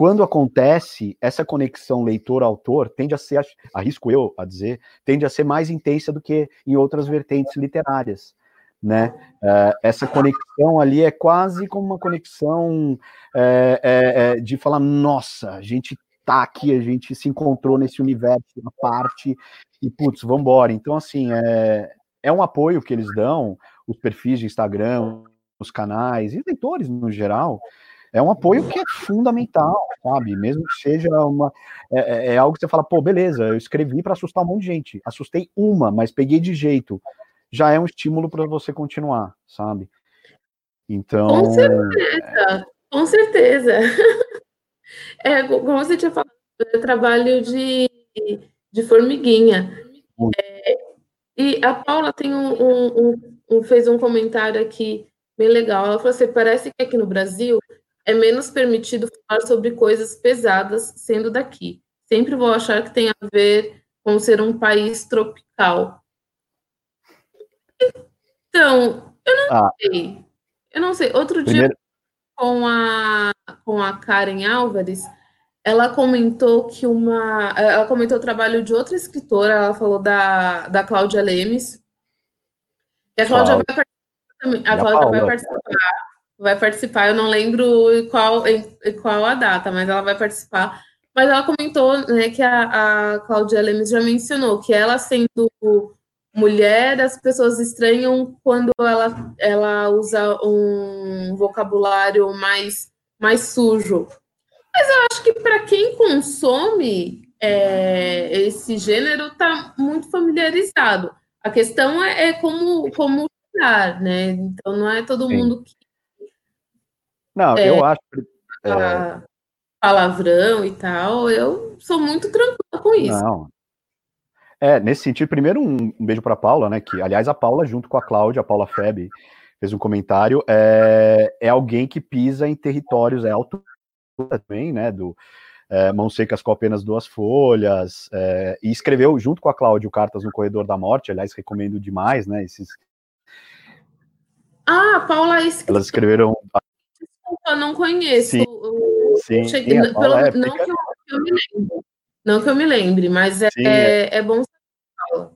quando acontece, essa conexão leitor-autor tende a ser, arrisco eu a dizer, tende a ser mais intensa do que em outras vertentes literárias né? Uh, essa conexão ali é quase como uma conexão é, é, de falar, nossa, a gente tá aqui, a gente se encontrou nesse universo, uma parte, e putz, vamos embora. Então, assim, é, é um apoio que eles dão, os perfis de Instagram, os canais, e leitores no geral, é um apoio que é fundamental, sabe? Mesmo que seja uma. É, é, é algo que você fala, pô, beleza, eu escrevi para assustar um monte de gente. Assustei uma, mas peguei de jeito já é um estímulo para você continuar, sabe? Então. Com certeza, com certeza. É, como você tinha falado, é trabalho de, de formiguinha. É, e a Paula tem um, um, um, fez um comentário aqui bem legal. Ela falou assim: parece que aqui no Brasil é menos permitido falar sobre coisas pesadas sendo daqui. Sempre vou achar que tem a ver com ser um país tropical. Então, eu não ah. sei. Eu não sei. Outro Primeiro... dia, com a, com a Karen Álvares, ela comentou que uma. Ela comentou o trabalho de outra escritora, ela falou da, da Cláudia Lemes. E a Cláudia vai participar. A Cláudia vai participar. Vai participar, eu não lembro qual, qual a data, mas ela vai participar. Mas ela comentou né, que a, a Cláudia Lemes já mencionou que ela sendo mulher, as pessoas estranham quando ela, ela usa um vocabulário mais, mais sujo. Mas eu acho que para quem consome é, esse gênero está muito familiarizado. A questão é, é, como, como usar, né? Então não é todo Sim. mundo que. Não, é, eu acho. É... Palavrão e tal, eu sou muito tranquila com isso. Não, é, nesse sentido, primeiro um, um beijo para Paula, né? Que, aliás, a Paula, junto com a Cláudia, a Paula Feb, fez um comentário. É, é alguém que pisa em territórios, é alto também, né? Do é, Mãos Secas com apenas duas folhas, é, e escreveu junto com a Cláudia Cartas no Corredor da Morte, aliás, recomendo demais, né? Esses... Ah, Paula escreveu. Elas escreveram. Eu não conheço. Sim, sim, cheguei, pelo, é, não que eu, que eu me lembro. Não que eu me lembre, mas é, Sim, é, é, é bom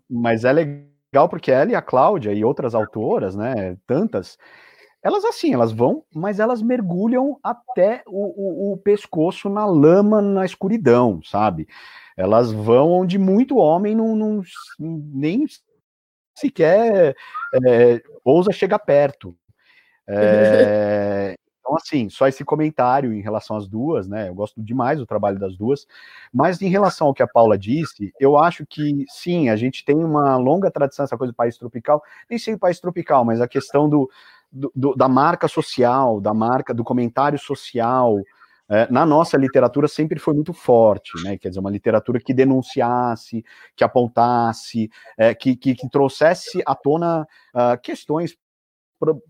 Mas é legal porque ela e a Cláudia e outras autoras, né, tantas, elas assim, elas vão, mas elas mergulham até o, o, o pescoço na lama, na escuridão, sabe? Elas vão onde muito homem não, não nem sequer é, ousa chegar perto. É, então, assim, só esse comentário em relação às duas, né? Eu gosto demais do trabalho das duas, mas em relação ao que a Paula disse, eu acho que sim, a gente tem uma longa tradição, essa coisa do país tropical, nem sei o país tropical, mas a questão do, do da marca social, da marca, do comentário social, é, na nossa literatura sempre foi muito forte, né? Quer dizer, uma literatura que denunciasse, que apontasse, é, que, que, que, trouxesse à tona uh, questões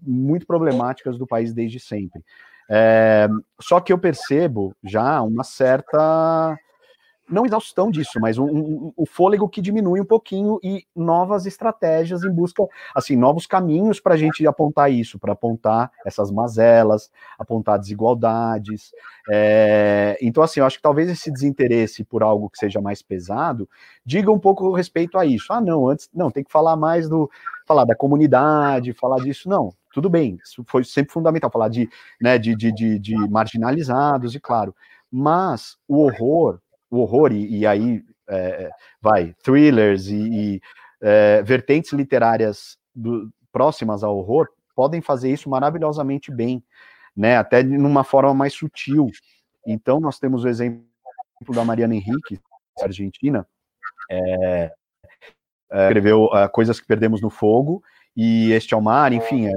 muito problemáticas do país desde sempre. É, só que eu percebo já uma certa não exaustão disso, mas um, um, o fôlego que diminui um pouquinho e novas estratégias em busca, assim, novos caminhos para a gente apontar isso, para apontar essas mazelas, apontar desigualdades. É, então, assim, eu acho que talvez esse desinteresse por algo que seja mais pesado diga um pouco respeito a isso. Ah, não, antes, não, tem que falar mais do, falar da comunidade, falar disso, não. Tudo bem, isso foi sempre fundamental, falar de, né, de, de, de, de marginalizados, e claro, mas o horror, o horror, e, e aí é, vai, thrillers e, e é, vertentes literárias do, próximas ao horror podem fazer isso maravilhosamente bem, né? Até numa forma mais sutil. Então, nós temos o exemplo da Mariana Henrique, argentina, é, é, escreveu uh, Coisas que Perdemos no Fogo e Este ao Mar, enfim, é,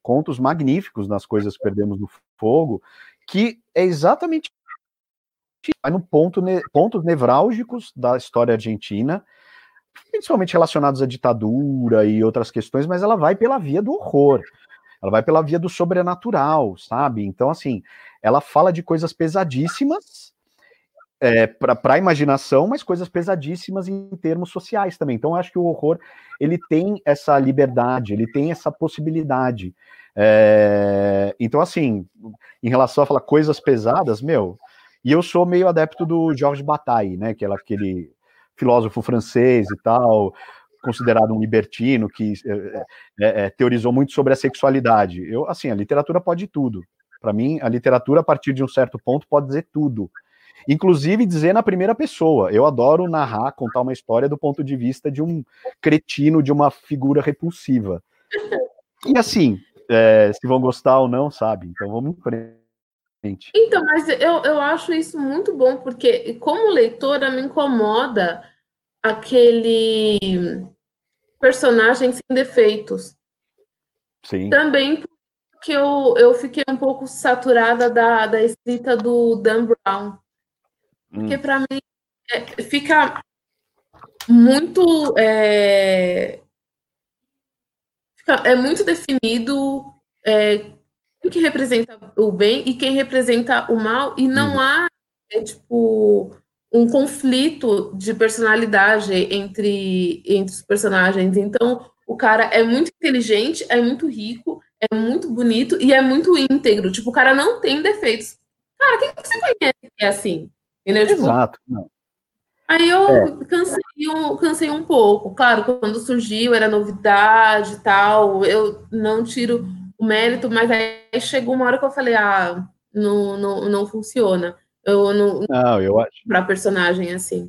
contos magníficos nas Coisas que Perdemos no Fogo, que é exatamente vai no ponto, pontos nevrálgicos da história argentina, principalmente relacionados à ditadura e outras questões, mas ela vai pela via do horror, ela vai pela via do sobrenatural, sabe? Então, assim, ela fala de coisas pesadíssimas é, para a imaginação, mas coisas pesadíssimas em termos sociais também. Então, acho que o horror ele tem essa liberdade, ele tem essa possibilidade. É, então, assim, em relação a falar coisas pesadas, meu, e eu sou meio adepto do Georges Bataille, né? Que é aquele filósofo francês e tal, considerado um libertino que é, é, teorizou muito sobre a sexualidade. Eu, assim, a literatura pode tudo. Para mim, a literatura a partir de um certo ponto pode dizer tudo. Inclusive dizer na primeira pessoa. Eu adoro narrar, contar uma história do ponto de vista de um cretino, de uma figura repulsiva. E assim, é, se vão gostar ou não, sabe? Então vamos em frente. Então, mas eu, eu acho isso muito bom, porque como leitora me incomoda aquele personagem sem defeitos. Sim. Também porque eu, eu fiquei um pouco saturada da, da escrita do Dan Brown. Porque hum. para mim é, fica muito. É, fica, é muito definido é, quem que representa o bem e quem representa o mal, e não uhum. há, é, tipo, um conflito de personalidade entre, entre os personagens. Então, o cara é muito inteligente, é muito rico, é muito bonito e é muito íntegro. Tipo, o cara não tem defeitos. Cara, quem que você conhece que é assim? Entendeu? Tipo, Exato. Tipo, aí eu é. cansei, um, cansei um pouco. Claro, quando surgiu, era novidade e tal. Eu não tiro o mérito, mas aí chegou uma hora que eu falei, ah, não, não, não funciona. Eu não, não eu acho. Para personagem assim.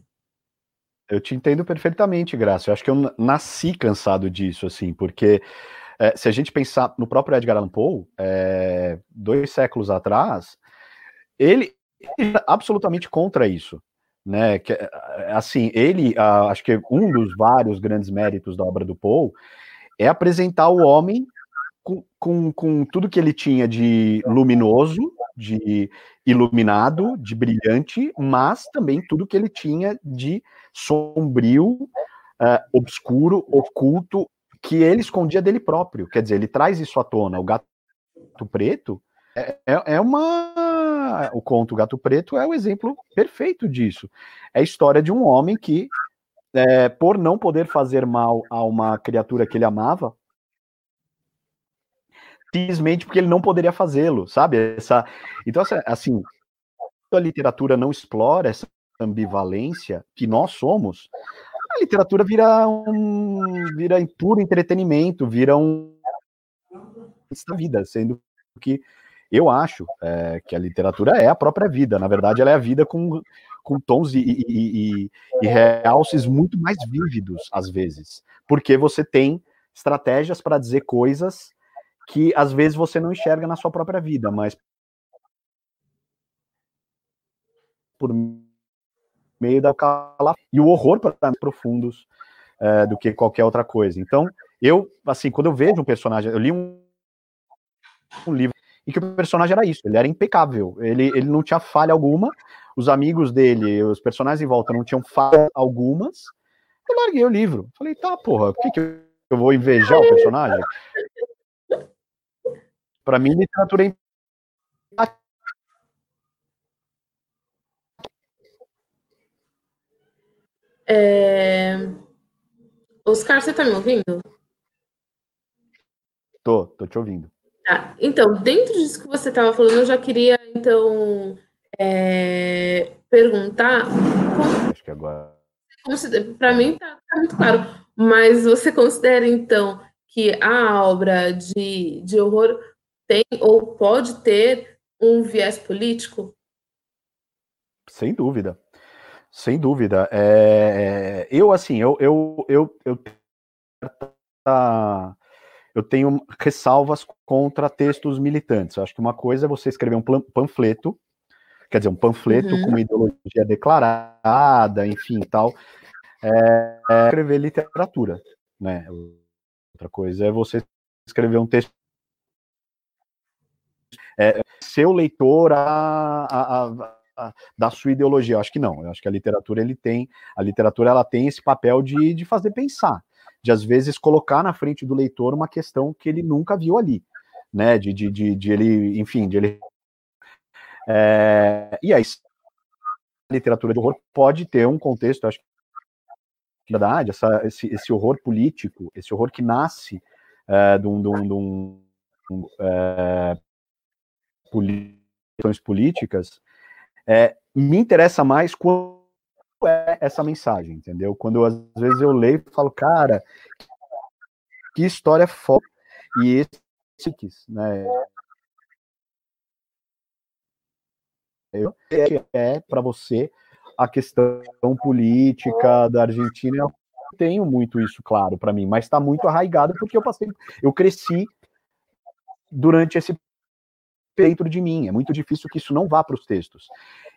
Eu te entendo perfeitamente, Graça. Eu acho que eu nasci cansado disso, assim, porque é, se a gente pensar no próprio Edgar Allan Poe, é, dois séculos atrás, ele, ele é absolutamente contra isso. Né, que, assim, ele, acho que um dos vários grandes méritos da obra do Poe é apresentar o homem com, com, tudo que ele tinha de luminoso, de iluminado, de brilhante, mas também tudo que ele tinha de sombrio, uh, obscuro, oculto, que ele escondia dele próprio. Quer dizer, ele traz isso à tona. O gato preto é, é, é uma. O conto Gato Preto é o exemplo perfeito disso. É a história de um homem que, é, por não poder fazer mal a uma criatura que ele amava, simplesmente porque ele não poderia fazê-lo, sabe? Essa, então, assim, a literatura não explora essa ambivalência que nós somos, a literatura vira um vira puro entretenimento, vira um da vida, sendo que eu acho é, que a literatura é a própria vida. Na verdade, ela é a vida com, com tons e, e, e, e realces muito mais vívidos, às vezes, porque você tem estratégias para dizer coisas que às vezes você não enxerga na sua própria vida, mas por meio da cala e o horror para mais profundos é, do que qualquer outra coisa. Então, eu, assim, quando eu vejo um personagem, eu li um, um livro e que o personagem era isso, ele era impecável, ele, ele não tinha falha alguma, os amigos dele, os personagens em volta não tinham falha algumas, eu larguei o livro. Falei, tá, porra, por que, que eu vou invejar o personagem? Para mim, literatura é É... Oscar, você tá me ouvindo? Tô, tô te ouvindo. Tá. Então, dentro disso que você estava falando, eu já queria, então, é... perguntar. Como... Acho que agora. Para mim tá, tá, muito claro, mas você considera, então, que a obra de, de horror tem ou pode ter um viés político? Sem dúvida. Sem dúvida. É, é, eu, assim, eu, eu, eu, eu, eu tenho ressalvas contra textos militantes. Eu acho que uma coisa é você escrever um panfleto, quer dizer, um panfleto uhum. com uma ideologia declarada, enfim, tal. É, é escrever literatura, né? Outra coisa é você escrever um texto é, seu leitor a, a, a da sua ideologia. Eu acho que não. Eu acho que a literatura ele tem, a literatura ela tem esse papel de, de fazer pensar, de às vezes colocar na frente do leitor uma questão que ele nunca viu ali, né? De, de, de, de ele, enfim, de ele. É, e aí, a literatura de horror pode ter um contexto, acho que verdade, essa, esse, esse horror político, esse horror que nasce é, de um, de um, de um é, políticas, é, me interessa mais quando é essa mensagem, entendeu? Quando às vezes eu leio e falo, cara, que história foda. E esse, né? Eu que é para você a questão política da Argentina. Eu tenho muito isso claro para mim, mas está muito arraigado porque eu passei, eu cresci durante esse dentro de mim. É muito difícil que isso não vá para os textos.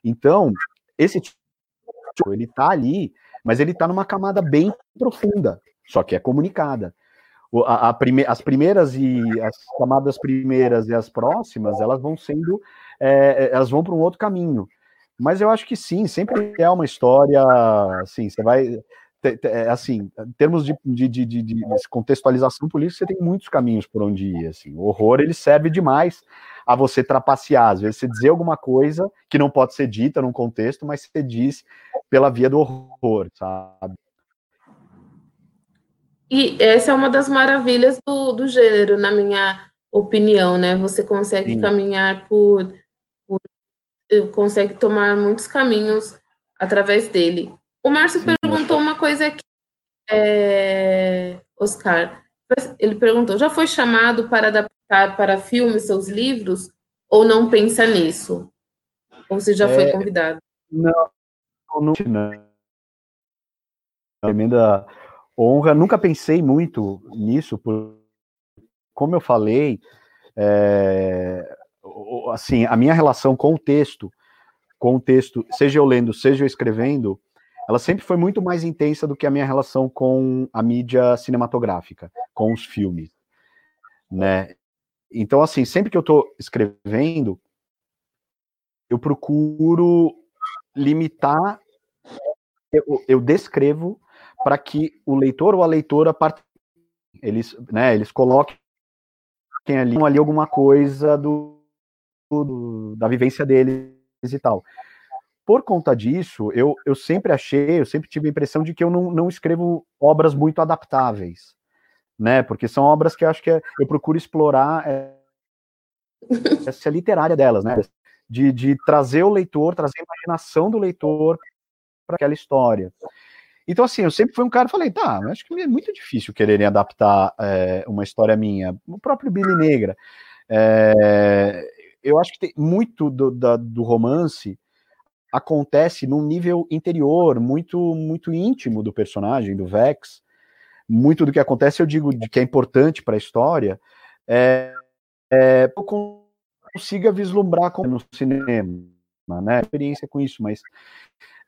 Então, esse tipo, ele está ali, mas ele está numa camada bem profunda, só que é comunicada. A, a prime, as primeiras e as camadas primeiras e as próximas, elas vão sendo, é, elas vão para um outro caminho. Mas eu acho que sim, sempre é uma história, assim, você vai, é, assim, em termos de, de, de, de, contextualização política, você tem muitos caminhos por onde ir, assim. O horror, ele serve demais a você trapacear, às vezes você dizer alguma coisa que não pode ser dita num contexto, mas você diz pela via do horror, sabe? E essa é uma das maravilhas do, do gênero, na minha opinião, né? Você consegue Sim. caminhar por, por, consegue tomar muitos caminhos através dele. O Márcio perguntou uma coisa aqui, é, Oscar. Ele perguntou: já foi chamado para adaptar para filme seus livros ou não pensa nisso? Ou você já é, foi convidado? Não, não, não. Tremenda honra. Nunca pensei muito nisso, por, como eu falei, é, assim, a minha relação com o texto, com o texto, seja eu lendo, seja eu escrevendo, ela sempre foi muito mais intensa do que a minha relação com a mídia cinematográfica, com os filmes, né? Então, assim, sempre que eu estou escrevendo, eu procuro limitar, eu, eu descrevo para que o leitor ou a leitora eles, né, eles coloquem ali, ali alguma coisa do, do, da vivência deles e tal por conta disso, eu, eu sempre achei, eu sempre tive a impressão de que eu não, não escrevo obras muito adaptáveis, né? Porque são obras que eu acho que é, eu procuro explorar é, essa literária delas, né? De, de trazer o leitor, trazer a imaginação do leitor para aquela história. Então, assim, eu sempre fui um cara, falei, tá, acho que é muito difícil quererem adaptar é, uma história minha. O próprio Billy Negra. É, eu acho que tem muito do, da, do romance acontece num nível interior, muito muito íntimo do personagem, do Vex. Muito do que acontece, eu digo, de que é importante para a história, é, é, eu consiga vislumbrar no cinema, né? Experiência com isso, mas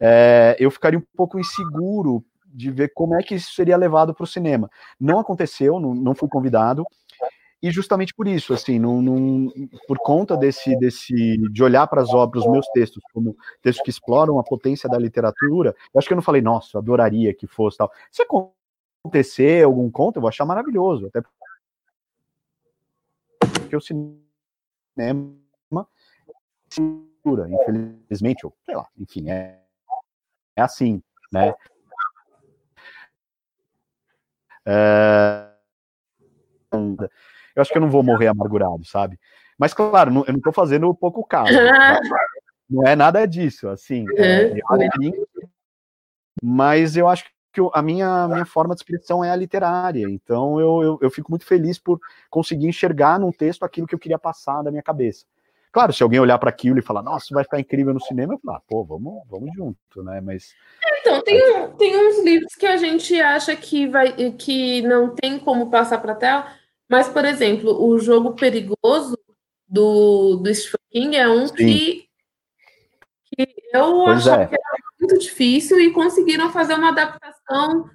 é, eu ficaria um pouco inseguro de ver como é que isso seria levado para o cinema. Não aconteceu, não, não fui convidado, e justamente por isso, assim, não, não, por conta desse, desse de olhar para as obras, os meus textos, como textos que exploram a potência da literatura, eu acho que eu não falei, nossa, adoraria que fosse tal. Se acontecer algum conto, eu vou achar maravilhoso, até porque o cinema, infelizmente, ou sei lá, enfim, é, é assim, né? É, eu acho que eu não vou morrer amargurado, sabe? Mas, claro, eu não estou fazendo pouco caso. Tá? Não é nada disso, assim. É, mas eu acho que a minha, minha forma de expressão é a literária. Então, eu, eu, eu fico muito feliz por conseguir enxergar num texto aquilo que eu queria passar da minha cabeça. Claro, se alguém olhar para aquilo e falar, nossa, vai ficar incrível no cinema, eu falar, ah, pô, vamos, vamos junto, né? Mas. Então, tem, um, tem uns livros que a gente acha que, vai, que não tem como passar para tela, mas, por exemplo, o jogo perigoso do, do Stephen King é um que, que eu pois achava é. que era muito difícil e conseguiram fazer uma adaptação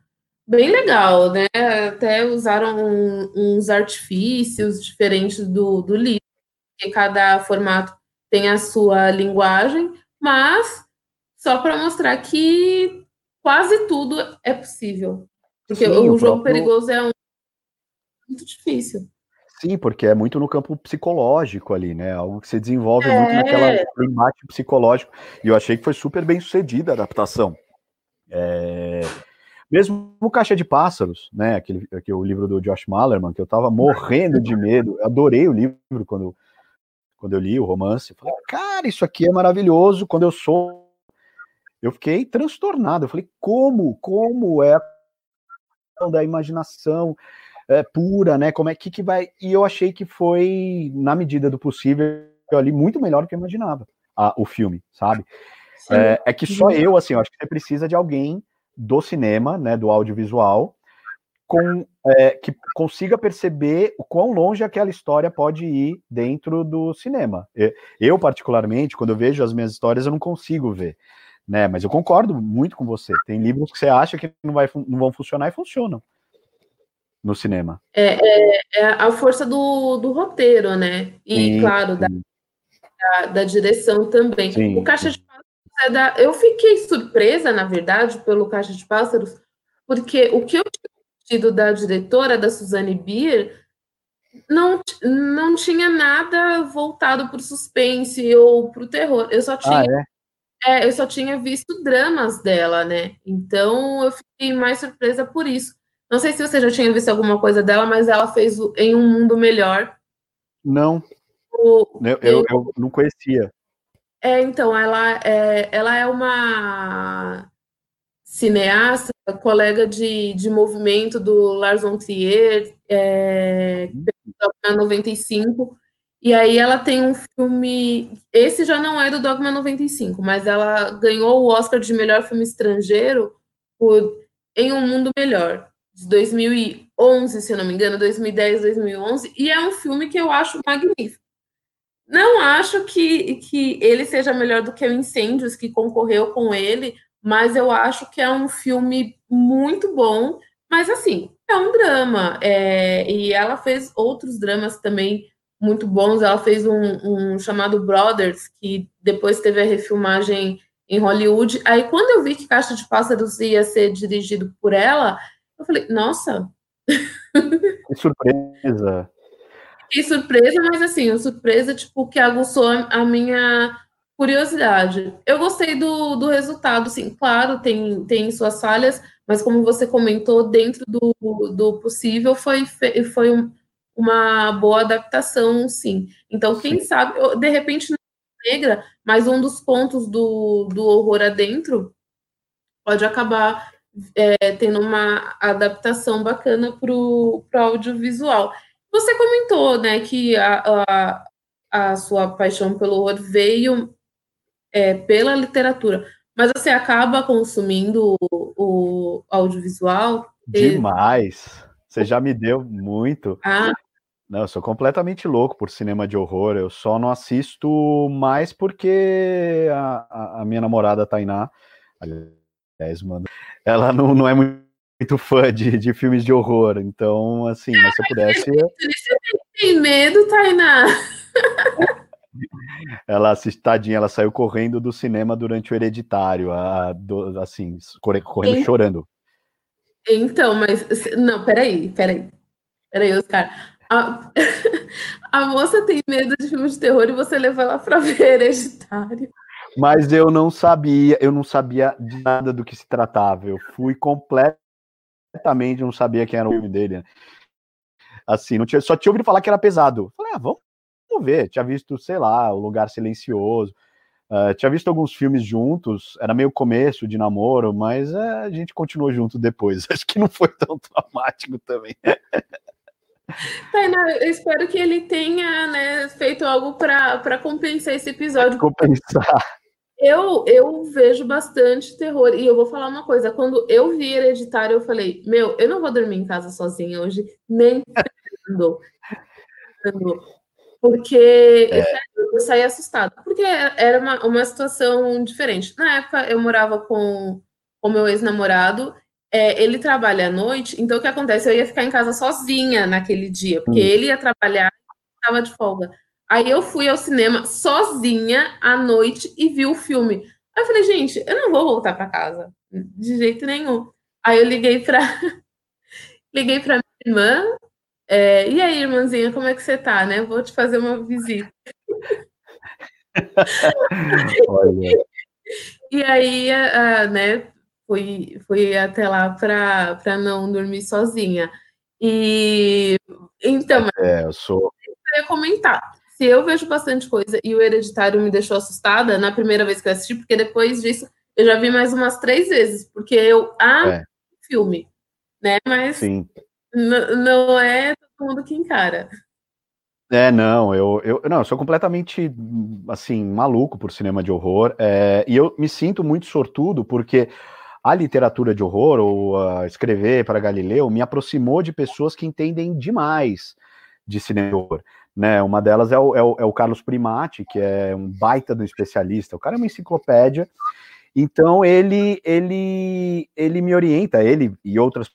bem legal, né? Até usaram um, uns artifícios diferentes do, do livro, porque cada formato tem a sua linguagem, mas só para mostrar que quase tudo é possível. Porque Sim, o, o jogo próprio... perigoso é um muito difícil. Sim, porque é muito no campo psicológico ali, né? Algo que se desenvolve é. muito naquela embate psicológico. E eu achei que foi super bem sucedida a adaptação. É... Mesmo o Caixa de Pássaros, né? Aquele, aquele, o livro do Josh Malerman, que eu tava morrendo de medo. Eu adorei o livro quando, quando eu li o romance. falei, cara, isso aqui é maravilhoso. Quando eu sou. Eu fiquei transtornado. Eu falei, como? Como é a da imaginação? É, pura, né? Como é que, que vai. E eu achei que foi, na medida do possível, ali muito melhor do que eu imaginava a, o filme, sabe? É, é, que só eu, assim, eu acho que você precisa de alguém do cinema, né, do audiovisual, com, é, que consiga perceber o quão longe aquela história pode ir dentro do cinema. Eu, particularmente, quando eu vejo as minhas histórias, eu não consigo ver. Né, mas eu concordo muito com você. Tem livros que você acha que não, vai, não vão funcionar e funcionam no cinema. É, é, é a força do, do roteiro, né? E, sim, claro. Da, da, da, direção também. Sim. O Caixa de Pássaros é da. Eu fiquei surpresa, na verdade, pelo Caixa de Pássaros, porque o que eu tinha tido da diretora, da Suzane Bier, não, não tinha nada voltado para o suspense ou para o terror. Eu só tinha. Ah, é? É, eu só tinha visto dramas dela, né? Então eu fiquei mais surpresa por isso. Não sei se você já tinha visto alguma coisa dela, mas ela fez em um mundo melhor. Não. O, eu, eu, eu, não conhecia. É, então, ela é, ela é uma cineasta, colega de, de movimento do Lars von Trier, é, 95. E aí ela tem um filme. Esse já não é do Dogma 95, mas ela ganhou o Oscar de melhor filme estrangeiro por Em um Mundo Melhor de 2011, se eu não me engano, 2010, 2011, e é um filme que eu acho magnífico. Não acho que, que ele seja melhor do que o Incêndios, que concorreu com ele, mas eu acho que é um filme muito bom. Mas, assim, é um drama. É, e ela fez outros dramas também muito bons. Ela fez um, um chamado Brothers, que depois teve a refilmagem em Hollywood. Aí, quando eu vi que Caixa de Pássaros ia ser dirigido por ela, eu falei, nossa. Que surpresa. Que surpresa, mas assim, surpresa, tipo, que aguçou a minha curiosidade. Eu gostei do, do resultado, sim. Claro, tem, tem suas falhas, mas como você comentou, dentro do, do possível, foi, foi um, uma boa adaptação, sim. Então, quem sim. sabe, de repente, não é negra, mas um dos pontos do, do horror adentro pode acabar é, tendo uma adaptação bacana para o audiovisual. Você comentou, né, que a, a, a sua paixão pelo horror veio é, pela literatura, mas você acaba consumindo o, o audiovisual? Demais! Você já me deu muito. Ah. Não, eu sou completamente louco por cinema de horror. Eu só não assisto mais porque a, a, a minha namorada Tainá, aliás, mano, ela não, não é muito fã de, de filmes de horror. Então, assim, mas se eu pudesse. Você tem medo, Tainá? ela assistadinha, ela saiu correndo do cinema durante o hereditário, a, do, assim, correndo e... chorando. Então, mas. Não, peraí, peraí. Peraí, Oscar. A, a moça tem medo de filmes de terror e você leva ela para ver hereditário. Mas eu não sabia, eu não sabia de nada do que se tratava. Eu fui completamente, não sabia quem era o filme dele. Né? Assim, não tinha, só tinha ouvido falar que era pesado. Falei, ah, vamos, vamos ver. Tinha visto, sei lá, O Lugar Silencioso. Uh, tinha visto alguns filmes juntos, era meio começo de namoro, mas uh, a gente continuou junto depois. Acho que não foi tão traumático também. Tainá, eu espero que ele tenha né, feito algo para compensar esse episódio. Compensar. Eu, eu vejo bastante terror. E eu vou falar uma coisa: quando eu vi Hereditário, eu falei: Meu, eu não vou dormir em casa sozinha hoje, nem pensando. Porque é. eu saí assustada. Porque era uma, uma situação diferente. Na época, eu morava com o meu ex-namorado é, ele trabalha à noite, então o que acontece? Eu ia ficar em casa sozinha naquele dia, porque hum. ele ia trabalhar e estava de folga. Aí eu fui ao cinema sozinha à noite e vi o filme. Aí eu falei, gente, eu não vou voltar para casa, de jeito nenhum. Aí eu liguei para liguei para minha irmã. É, e aí, irmãzinha, como é que você tá, né? Vou te fazer uma visita. Olha. E aí, uh, né, fui, fui até lá para não dormir sozinha. E então, é, eu sou. Eu ia comentar. Se eu vejo bastante coisa e o Hereditário me deixou assustada na primeira vez que eu assisti, porque depois disso eu já vi mais umas três vezes, porque eu ah, é. filme, né? Mas não é todo mundo que encara. É, não, eu, eu, não, eu sou completamente, assim, maluco por cinema de horror, é, e eu me sinto muito sortudo, porque a literatura de horror, ou uh, escrever para Galileu, me aproximou de pessoas que entendem demais de cinema de horror. Né? Uma delas é o, é, o, é o Carlos Primati, que é um baita do especialista. O cara é uma enciclopédia. Então ele, ele, ele me orienta, ele e outras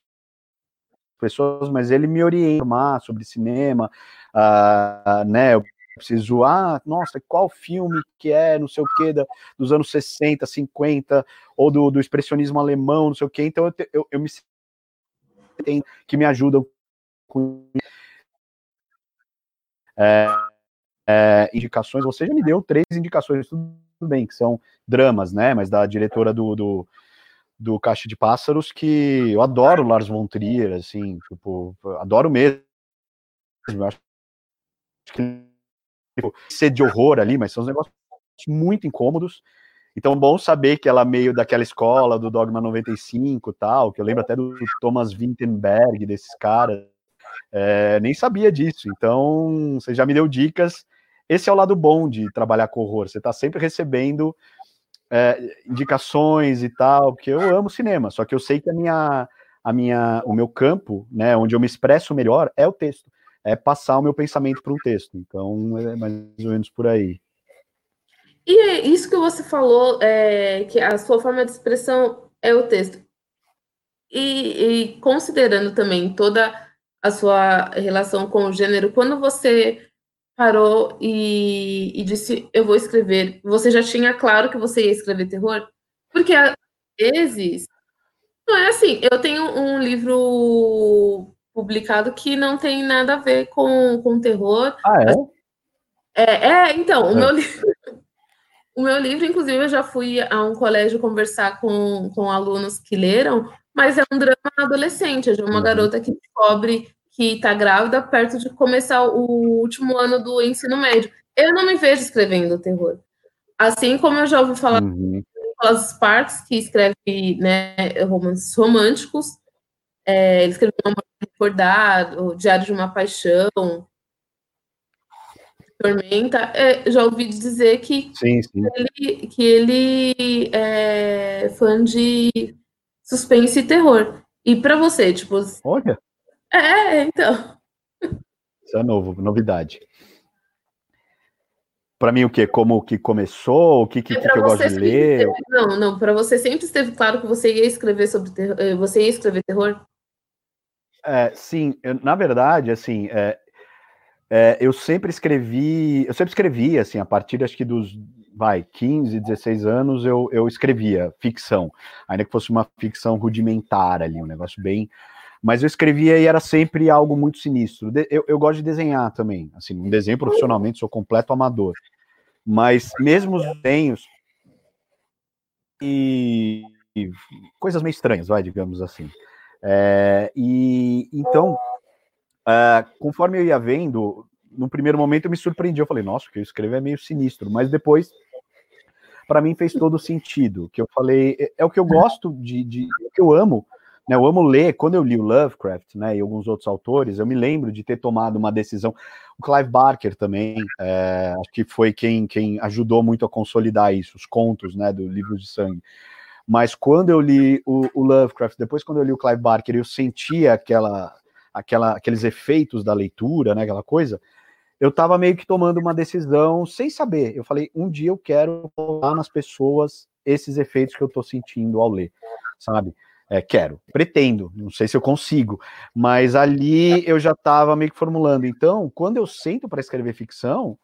pessoas, mas ele me orienta sobre cinema, uh, né? preciso, ah, nossa, qual filme que é, não sei o que, dos anos 60, 50, ou do, do expressionismo alemão, não sei o que, então eu, eu, eu me que me ajudam com é, é, indicações, você já me deu três indicações, tudo bem, que são dramas, né, mas da diretora do, do, do Caixa de Pássaros, que eu adoro Lars von Trier, assim, tipo, adoro mesmo, eu acho que tipo, ser de horror ali, mas são os negócios muito incômodos. Então, bom saber que ela é meio daquela escola do Dogma 95 tal, que eu lembro até do Thomas Vinterberg, desses caras. É, nem sabia disso. Então, você já me deu dicas. Esse é o lado bom de trabalhar com horror. Você está sempre recebendo é, indicações e tal, porque eu amo cinema, só que eu sei que a minha, a minha, o meu campo, né, onde eu me expresso melhor é o texto é passar o meu pensamento para um texto. Então, é mais ou menos por aí. E é isso que você falou, é, que a sua forma de expressão é o texto. E, e, considerando também toda a sua relação com o gênero, quando você parou e, e, disse eu vou escrever, você já tinha claro que você ia escrever terror? Porque às vezes não é assim. Eu tenho um livro publicado que não tem nada a ver com, com terror. Ah, é? É, é então, o, é. Meu livro, o meu livro, inclusive, eu já fui a um colégio conversar com, com alunos que leram, mas é um drama adolescente, é de uma uhum. garota que descobre que está grávida perto de começar o último ano do ensino médio. Eu não me vejo escrevendo terror. Assim como eu já ouvi falar uhum. Nicholas Sparks, que escreve né, romances românticos. É, ele escreveu Amor Recordado, Diário de uma Paixão, Tormenta. É, já ouvi dizer que, sim, sim. ele, que ele é fã de suspense e terror. E para você, tipo. Olha. É, então. Isso é novo, novidade. Para mim, o que? Como que começou? O que, que, é que eu gosto de ler? Esteve, não, não. Para você sempre esteve claro que você ia escrever sobre terror. Eh, você ia escrever terror? É, sim, eu, na verdade, assim, é, é, eu sempre escrevi, eu sempre escrevi, assim, a partir acho que dos, vai, 15, 16 anos, eu, eu escrevia ficção, ainda que fosse uma ficção rudimentar ali, um negócio bem mas eu escrevia e era sempre algo muito sinistro. Eu, eu gosto de desenhar também, assim, não desenho profissionalmente, sou completo amador, mas mesmo os desenhos e, e coisas meio estranhas, vai, digamos assim. É, e então, é, conforme eu ia vendo, no primeiro momento eu me surpreendi, eu falei, nossa, o que eu escrevo é meio sinistro, mas depois para mim fez todo sentido. Que eu falei, é, é o que eu gosto de, de é que eu amo né, eu amo ler, quando eu li o Lovecraft né, e alguns outros autores, eu me lembro de ter tomado uma decisão. O Clive Barker também, é, acho que foi quem, quem ajudou muito a consolidar isso, os contos né, do Livro de Sangue. Mas quando eu li o, o Lovecraft, depois quando eu li o Clive Barker, eu sentia aquela, aquela, aqueles efeitos da leitura, né, aquela coisa, eu estava meio que tomando uma decisão sem saber. Eu falei, um dia eu quero colocar nas pessoas esses efeitos que eu estou sentindo ao ler, sabe? É, quero, pretendo, não sei se eu consigo, mas ali eu já estava meio que formulando. Então, quando eu sento para escrever ficção,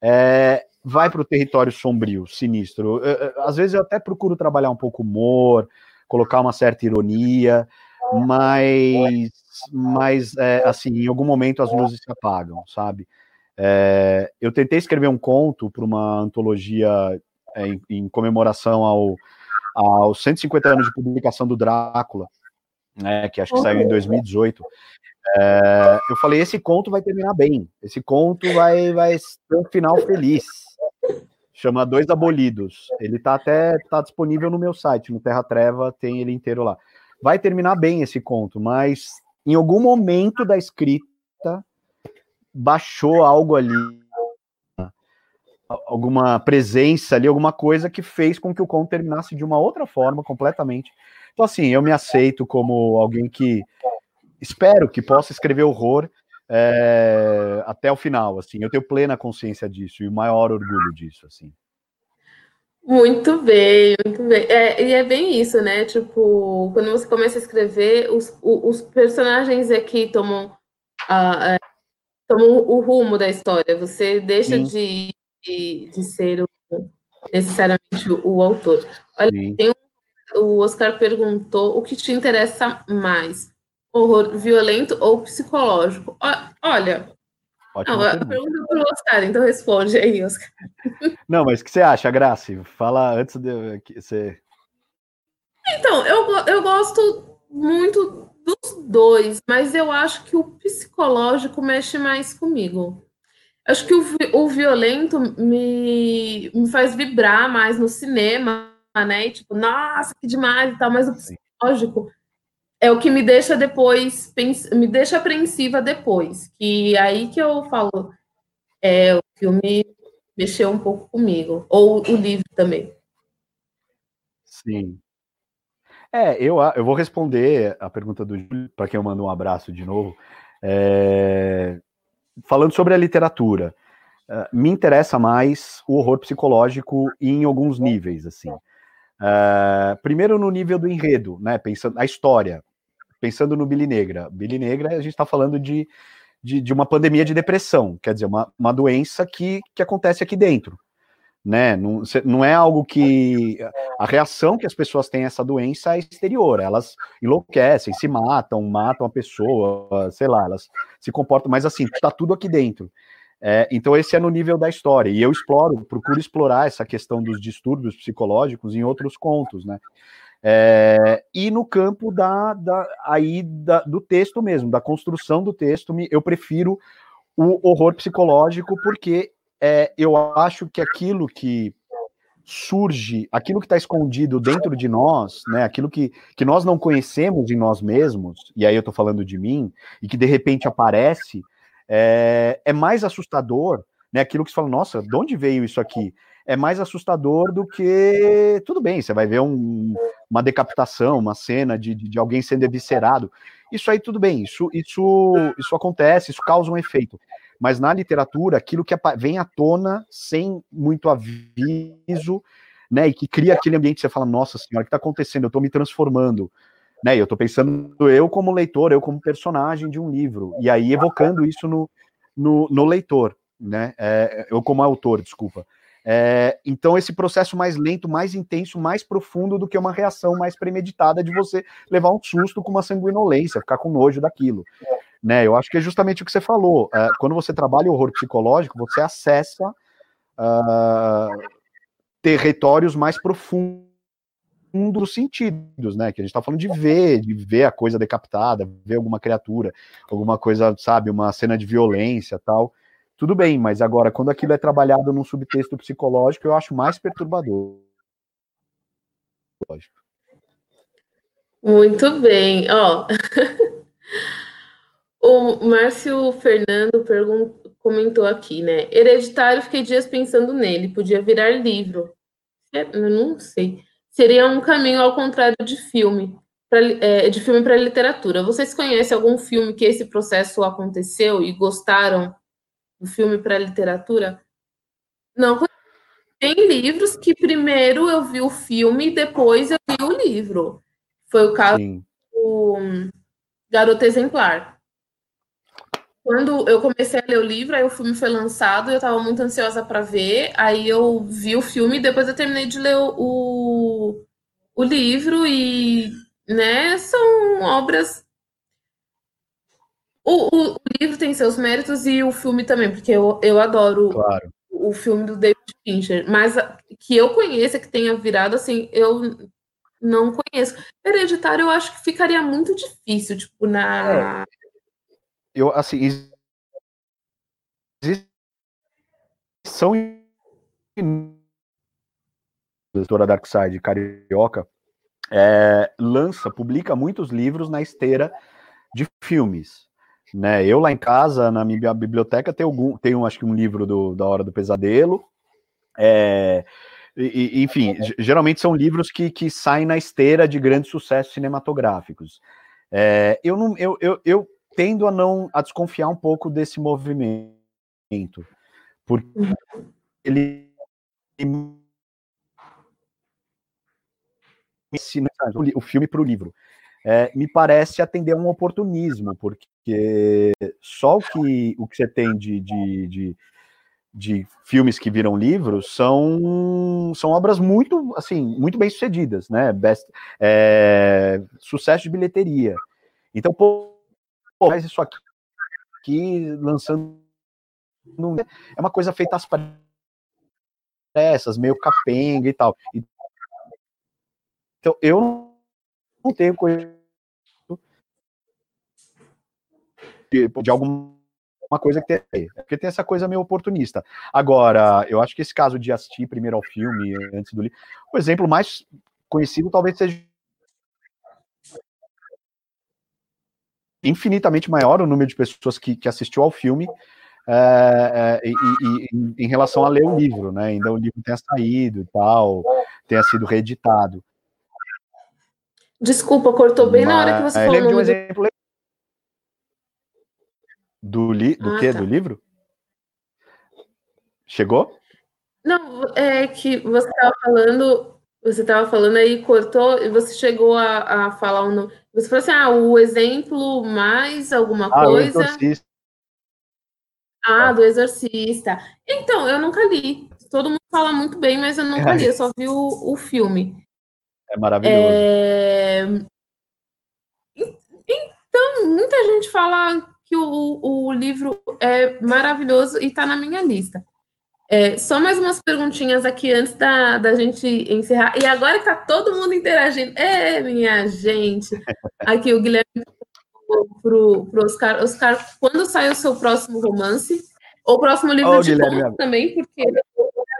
é, vai para o território sombrio, sinistro. Eu, às vezes eu até procuro trabalhar um pouco humor, colocar uma certa ironia, mas, mas é, assim, em algum momento as luzes se apagam, sabe? É, eu tentei escrever um conto para uma antologia é, em, em comemoração ao aos 150 anos de publicação do Drácula, né, que acho que saiu em 2018, é, eu falei, esse conto vai terminar bem, esse conto vai, vai ter um final feliz. Chama Dois Abolidos. Ele tá até tá disponível no meu site, no Terra Treva, tem ele inteiro lá. Vai terminar bem esse conto, mas em algum momento da escrita baixou algo ali alguma presença ali, alguma coisa que fez com que o conto terminasse de uma outra forma completamente. Então, assim, eu me aceito como alguém que espero que possa escrever horror é, até o final, assim. Eu tenho plena consciência disso e o maior orgulho disso, assim. Muito bem, muito bem. É, e é bem isso, né? Tipo, quando você começa a escrever, os, os personagens aqui tomam, a, tomam o rumo da história. Você deixa de de, de ser o, necessariamente o, autor. Olha, um, o Oscar perguntou o que te interessa mais, horror violento ou psicológico? Olha, não, a pergunta para o Oscar, então responde aí, Oscar. Não, mas o que você acha, Grace? Fala antes de você. Então, eu, eu gosto muito dos dois, mas eu acho que o psicológico mexe mais comigo. Acho que o, o violento me, me faz vibrar mais no cinema, né? E, tipo, nossa, que demais e tal, mas o psicológico é o que me deixa depois, me deixa apreensiva depois. Que aí que eu falo, é, o filme mexeu um pouco comigo. Ou o livro também. Sim. É, eu, eu vou responder a pergunta do Júlio, para quem eu mando um abraço de novo. É, falando sobre a literatura, uh, me interessa mais o horror psicológico em alguns níveis, assim. Uh, primeiro no nível do enredo, né? Pensando a história, pensando no Billy Negra. Billy Negra, a gente está falando de, de, de, uma pandemia de depressão, quer dizer, uma, uma doença que, que acontece aqui dentro. Né? Não, não é algo que. A reação que as pessoas têm a essa doença é exterior, elas enlouquecem, se matam, matam a pessoa, sei lá, elas se comportam, mas assim, está tudo aqui dentro. É, então, esse é no nível da história, e eu exploro, procuro explorar essa questão dos distúrbios psicológicos em outros contos, né? É, e no campo da, da aí da, do texto mesmo, da construção do texto, eu prefiro o horror psicológico porque é, eu acho que aquilo que surge aquilo que está escondido dentro de nós, né? Aquilo que, que nós não conhecemos em nós mesmos, e aí eu estou falando de mim, e que de repente aparece, é, é mais assustador, né? Aquilo que você fala, nossa, de onde veio isso aqui? É mais assustador do que. Tudo bem, você vai ver um, uma decapitação, uma cena de, de, alguém sendo eviscerado. Isso aí, tudo bem, isso, isso, isso acontece, isso causa um efeito mas na literatura, aquilo que vem à tona sem muito aviso, né, e que cria aquele ambiente que você fala, nossa senhora, o que está acontecendo? Eu estou me transformando, né, eu estou pensando eu como leitor, eu como personagem de um livro, e aí evocando isso no, no, no leitor, né, é, eu como autor, desculpa. É, então, esse processo mais lento, mais intenso, mais profundo do que uma reação mais premeditada de você levar um susto com uma sanguinolência, ficar com nojo daquilo né? Eu acho que é justamente o que você falou. Uh, quando você trabalha o horror psicológico, você acessa uh, territórios mais profundos dos sentidos, né? Que a gente está falando de ver, de ver a coisa decapitada, ver alguma criatura, alguma coisa, sabe, uma cena de violência, tal. Tudo bem, mas agora quando aquilo é trabalhado num subtexto psicológico, eu acho mais perturbador. Lógico. Muito bem, ó. O Márcio Fernando comentou aqui, né? Hereditário, fiquei dias pensando nele, podia virar livro. É, eu não sei. Seria um caminho ao contrário de filme, pra, é, de filme para literatura. Vocês conhecem algum filme que esse processo aconteceu e gostaram do filme para literatura? Não. Tem livros que primeiro eu vi o filme e depois eu vi o livro. Foi o caso Sim. do Garoto Exemplar quando eu comecei a ler o livro, aí o filme foi lançado, eu estava muito ansiosa para ver, aí eu vi o filme, depois eu terminei de ler o, o livro e, né, são obras... O, o, o, livro tem seus méritos e o filme também, porque eu, eu adoro claro. o, o filme do David Fincher, mas que eu conheça, que tenha virado, assim, eu não conheço. Hereditário eu acho que ficaria muito difícil, tipo, na... É eu assim são editora Darkside Carioca é, lança, publica muitos livros na esteira de filmes. Né? Eu lá em casa, na minha biblioteca, tenho, algum, tenho acho que um livro do, da Hora do Pesadelo. É, e, enfim, geralmente são livros que, que saem na esteira de grandes sucessos cinematográficos. É, eu, não, eu, eu, eu tendo a não a desconfiar um pouco desse movimento, porque ele ensina o filme para o livro. É, me parece atender a um oportunismo, porque só o que, o que você tem de, de, de, de filmes que viram livros são, são obras muito assim muito bem sucedidas, né? Best, é, sucesso de bilheteria. Então, pô, faz isso aqui, aqui lançando. É uma coisa feita às pressas, meio capenga e tal. Então, eu não tenho coisa de, de alguma coisa que tem, porque tem essa coisa meio oportunista. Agora, eu acho que esse caso de assistir primeiro ao filme antes do livro, o exemplo mais conhecido talvez seja infinitamente maior o número de pessoas que, que assistiu ao filme é, é, e, e, em relação a ler o livro, né? Ainda o livro tenha saído e tal, tenha sido reeditado. Desculpa, cortou bem Mas, na hora que você é, falou. de um exemplo do, li, do ah, quê? Tá. Do livro? Chegou? Não, é que você estava falando você estava falando aí, cortou, e você chegou a, a falar um. Você falou assim: ah, o exemplo mais alguma ah, coisa. Ah, do exorcista. Então, eu nunca li. Todo mundo fala muito bem, mas eu nunca li, eu só vi o, o filme. É maravilhoso. É... Então, muita gente fala que o, o livro é maravilhoso e está na minha lista. É, só mais umas perguntinhas aqui antes da, da gente encerrar. E agora que tá todo mundo interagindo. É, minha gente. Aqui o Guilherme pro, pro Oscar. Oscar, quando sai o seu próximo romance? Ou o próximo livro oh, de conto também, porque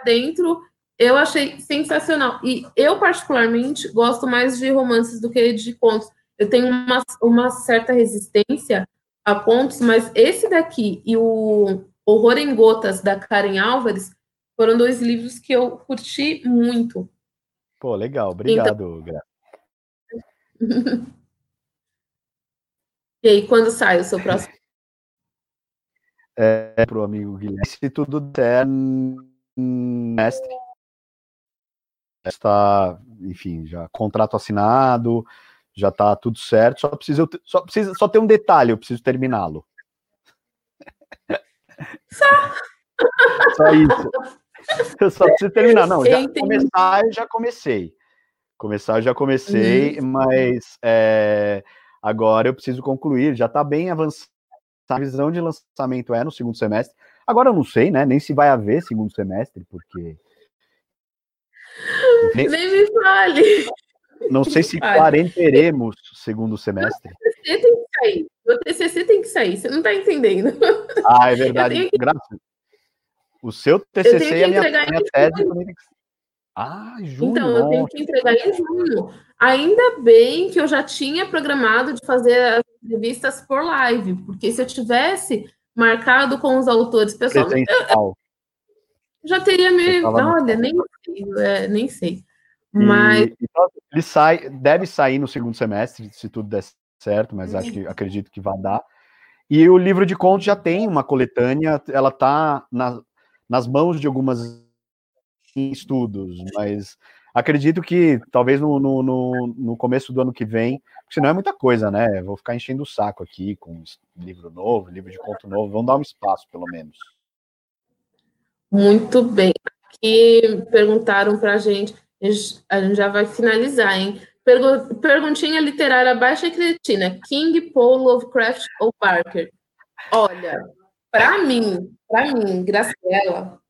dentro Eu achei sensacional. E eu, particularmente, gosto mais de romances do que de contos. Eu tenho uma, uma certa resistência a contos, mas esse daqui e o Horror em Gotas, da Karen Álvares, foram dois livros que eu curti muito. Pô, legal. Obrigado, então... e aí, quando sai o seu próximo? É, para o amigo Guilherme. Se tudo der, mestre. Está, enfim, já contrato assinado, já está tudo certo. Só precisa, só precisa, só tem um detalhe, eu preciso terminá-lo. Só. Só isso. Eu só preciso terminar. Não, já começar, eu já comecei. Começar, eu já comecei, uhum. mas é, agora eu preciso concluir. Já está bem avançado. A visão de lançamento é no segundo semestre. Agora eu não sei, né? Nem se vai haver segundo semestre, porque. Nem, Nem me fale. Não sei se quarenteremos segundo semestre. TCC tem que sair. O TCC tem que sair. Você não está entendendo. Ah, é verdade. Que... Graças. O seu TCC e a minha, minha tese também tem que ah, junho. Então, eu tenho que entregar em junho. Ainda bem que eu já tinha programado de fazer as entrevistas por live, porque se eu tivesse marcado com os autores pessoalmente, eu, já teria me. Olha, nem sei, é, nem sei. Mas. E, ele sai, deve sair no segundo semestre, se tudo der certo, mas acho que acredito que vai dar. E o livro de contos já tem uma coletânea, ela está na, nas mãos de algumas estudos, mas acredito que talvez no, no, no, no começo do ano que vem, senão é muita coisa, né? Vou ficar enchendo o saco aqui com livro novo, livro de conto novo, vamos dar um espaço, pelo menos. Muito bem. Aqui perguntaram para a gente, a gente já vai finalizar, hein? Perguntinha literária baixa e cretina: King, Paul, Lovecraft ou Parker? Olha, para mim, para mim, Graciela,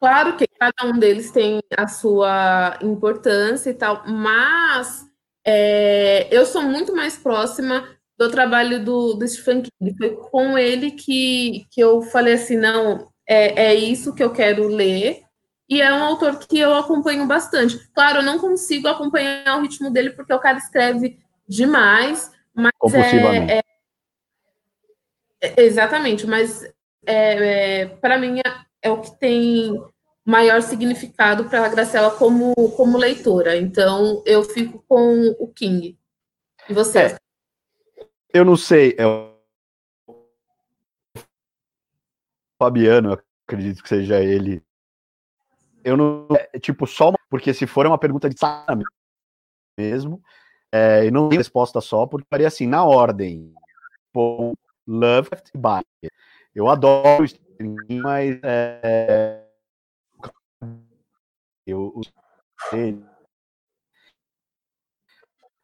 claro que cada um deles tem a sua importância e tal, mas é, eu sou muito mais próxima do trabalho do, do Stephen King. Foi com ele que, que eu falei assim, não, é, é isso que eu quero ler. E é um autor que eu acompanho bastante. Claro, eu não consigo acompanhar o ritmo dele porque o cara escreve demais, mas é, é, exatamente, mas é, é para mim é, é, o que tem maior significado para a Graciela como, como leitora. Então eu fico com o King. E você? É, eu não sei. É o Fabiano, acredito que seja ele eu não. É, tipo, só uma, porque se for uma pergunta de sabe mesmo, é, e não tem resposta só, porque faria assim, na ordem. Paul, Lovecraft e Bayer. Eu adoro o mas é, eu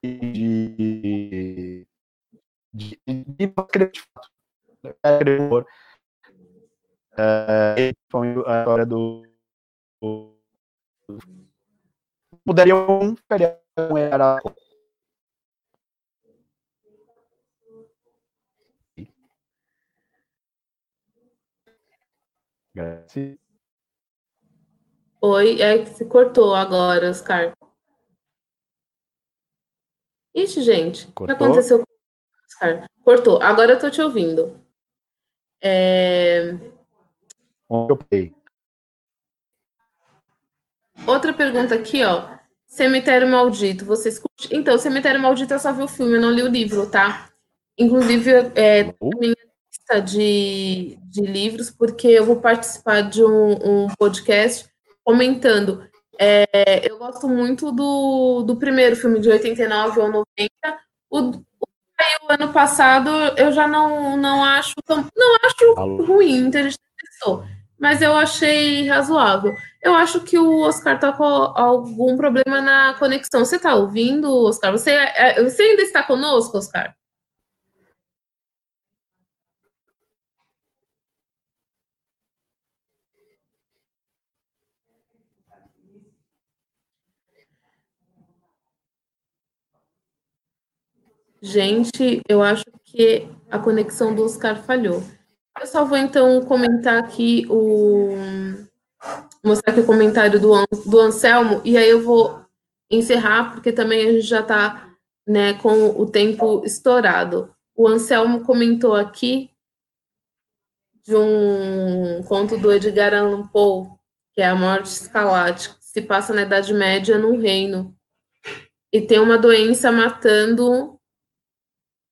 de de, de, de fato. É, a história do feriado era Oi, é que se cortou agora, Oscar. Ixi, gente, cortou? o que aconteceu com Oscar? Cortou, agora eu tô te ouvindo. É... Ok. Outra pergunta aqui, ó. Cemitério Maldito, vocês curtem? Então, Cemitério Maldito eu só vi o filme, eu não li o livro, tá? Inclusive, é uhum. minha lista de, de livros, porque eu vou participar de um, um podcast comentando. É, eu gosto muito do, do primeiro filme de 89 ou 90. O, o, o ano passado eu já não, não acho tão, não acho ruim, muita gente testou mas eu achei razoável. Eu acho que o Oscar tá com algum problema na conexão. Você tá ouvindo, Oscar? Você, é, você ainda está conosco, Oscar? Gente, eu acho que a conexão do Oscar falhou. Eu só vou então comentar aqui o, mostrar aqui o comentário do, do Anselmo, e aí eu vou encerrar, porque também a gente já está né, com o tempo estourado. O Anselmo comentou aqui de um conto do Edgar Allan Poe, que é A Morte Escalate, que se passa na Idade Média num reino. E tem uma doença matando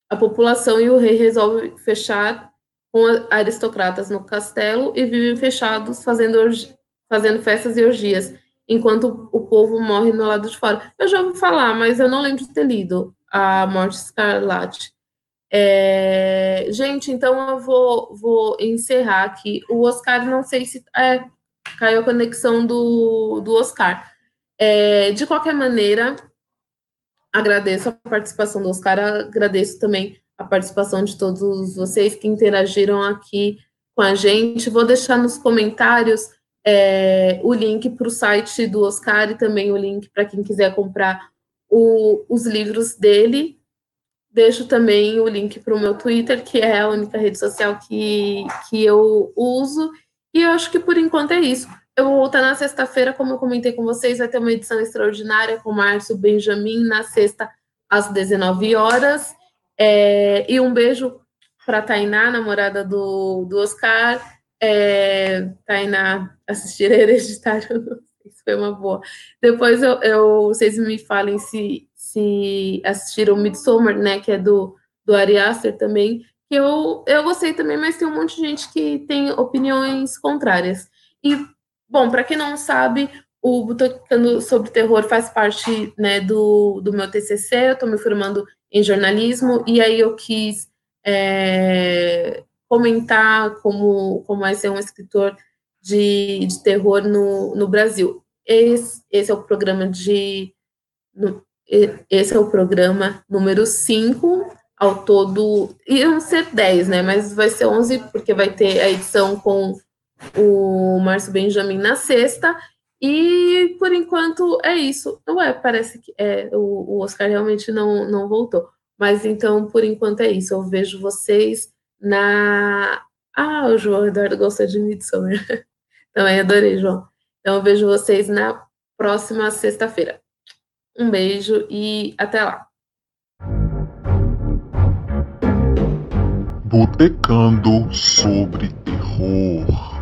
a população e o rei resolve fechar com aristocratas no castelo e vivem fechados fazendo, fazendo festas e orgias, enquanto o povo morre no lado de fora. Eu já ouvi falar, mas eu não lembro de ter lido A Morte Escarlate. É... Gente, então eu vou, vou encerrar aqui. O Oscar, não sei se. É, caiu a conexão do, do Oscar. É, de qualquer maneira, agradeço a participação do Oscar, agradeço também a participação de todos vocês que interagiram aqui com a gente. Vou deixar nos comentários é, o link para o site do Oscar e também o link para quem quiser comprar o, os livros dele. Deixo também o link para o meu Twitter, que é a única rede social que, que eu uso. E eu acho que por enquanto é isso. Eu vou voltar na sexta-feira, como eu comentei com vocês, vai ter uma edição extraordinária com Márcio Benjamin na sexta às 19 horas. É, e um beijo para Tainá, namorada do, do Oscar. É, Tainá, assistir Hereditário, isso foi uma boa. Depois eu, eu, vocês me falem se, se assistiram Midsommar, né, que é do, do Ari Aster também, eu, eu gostei também, mas tem um monte de gente que tem opiniões contrárias. E, bom, para quem não sabe, o Botocando sobre Terror faz parte né, do, do meu TCC, eu estou me formando em jornalismo, e aí eu quis é, comentar como, como é ser um escritor de, de terror no, no Brasil. Esse, esse é o programa de. No, esse é o programa número 5, ao todo. Iam ser 10, né? Mas vai ser 11, porque vai ter a edição com o Márcio Benjamin na sexta. E por enquanto é isso. Ué, parece que é, o, o Oscar realmente não, não voltou. Mas então, por enquanto é isso. Eu vejo vocês na. Ah, o João Eduardo gosta de Midsommar. Também adorei, João. Então, eu vejo vocês na próxima sexta-feira. Um beijo e até lá. Botecando sobre terror.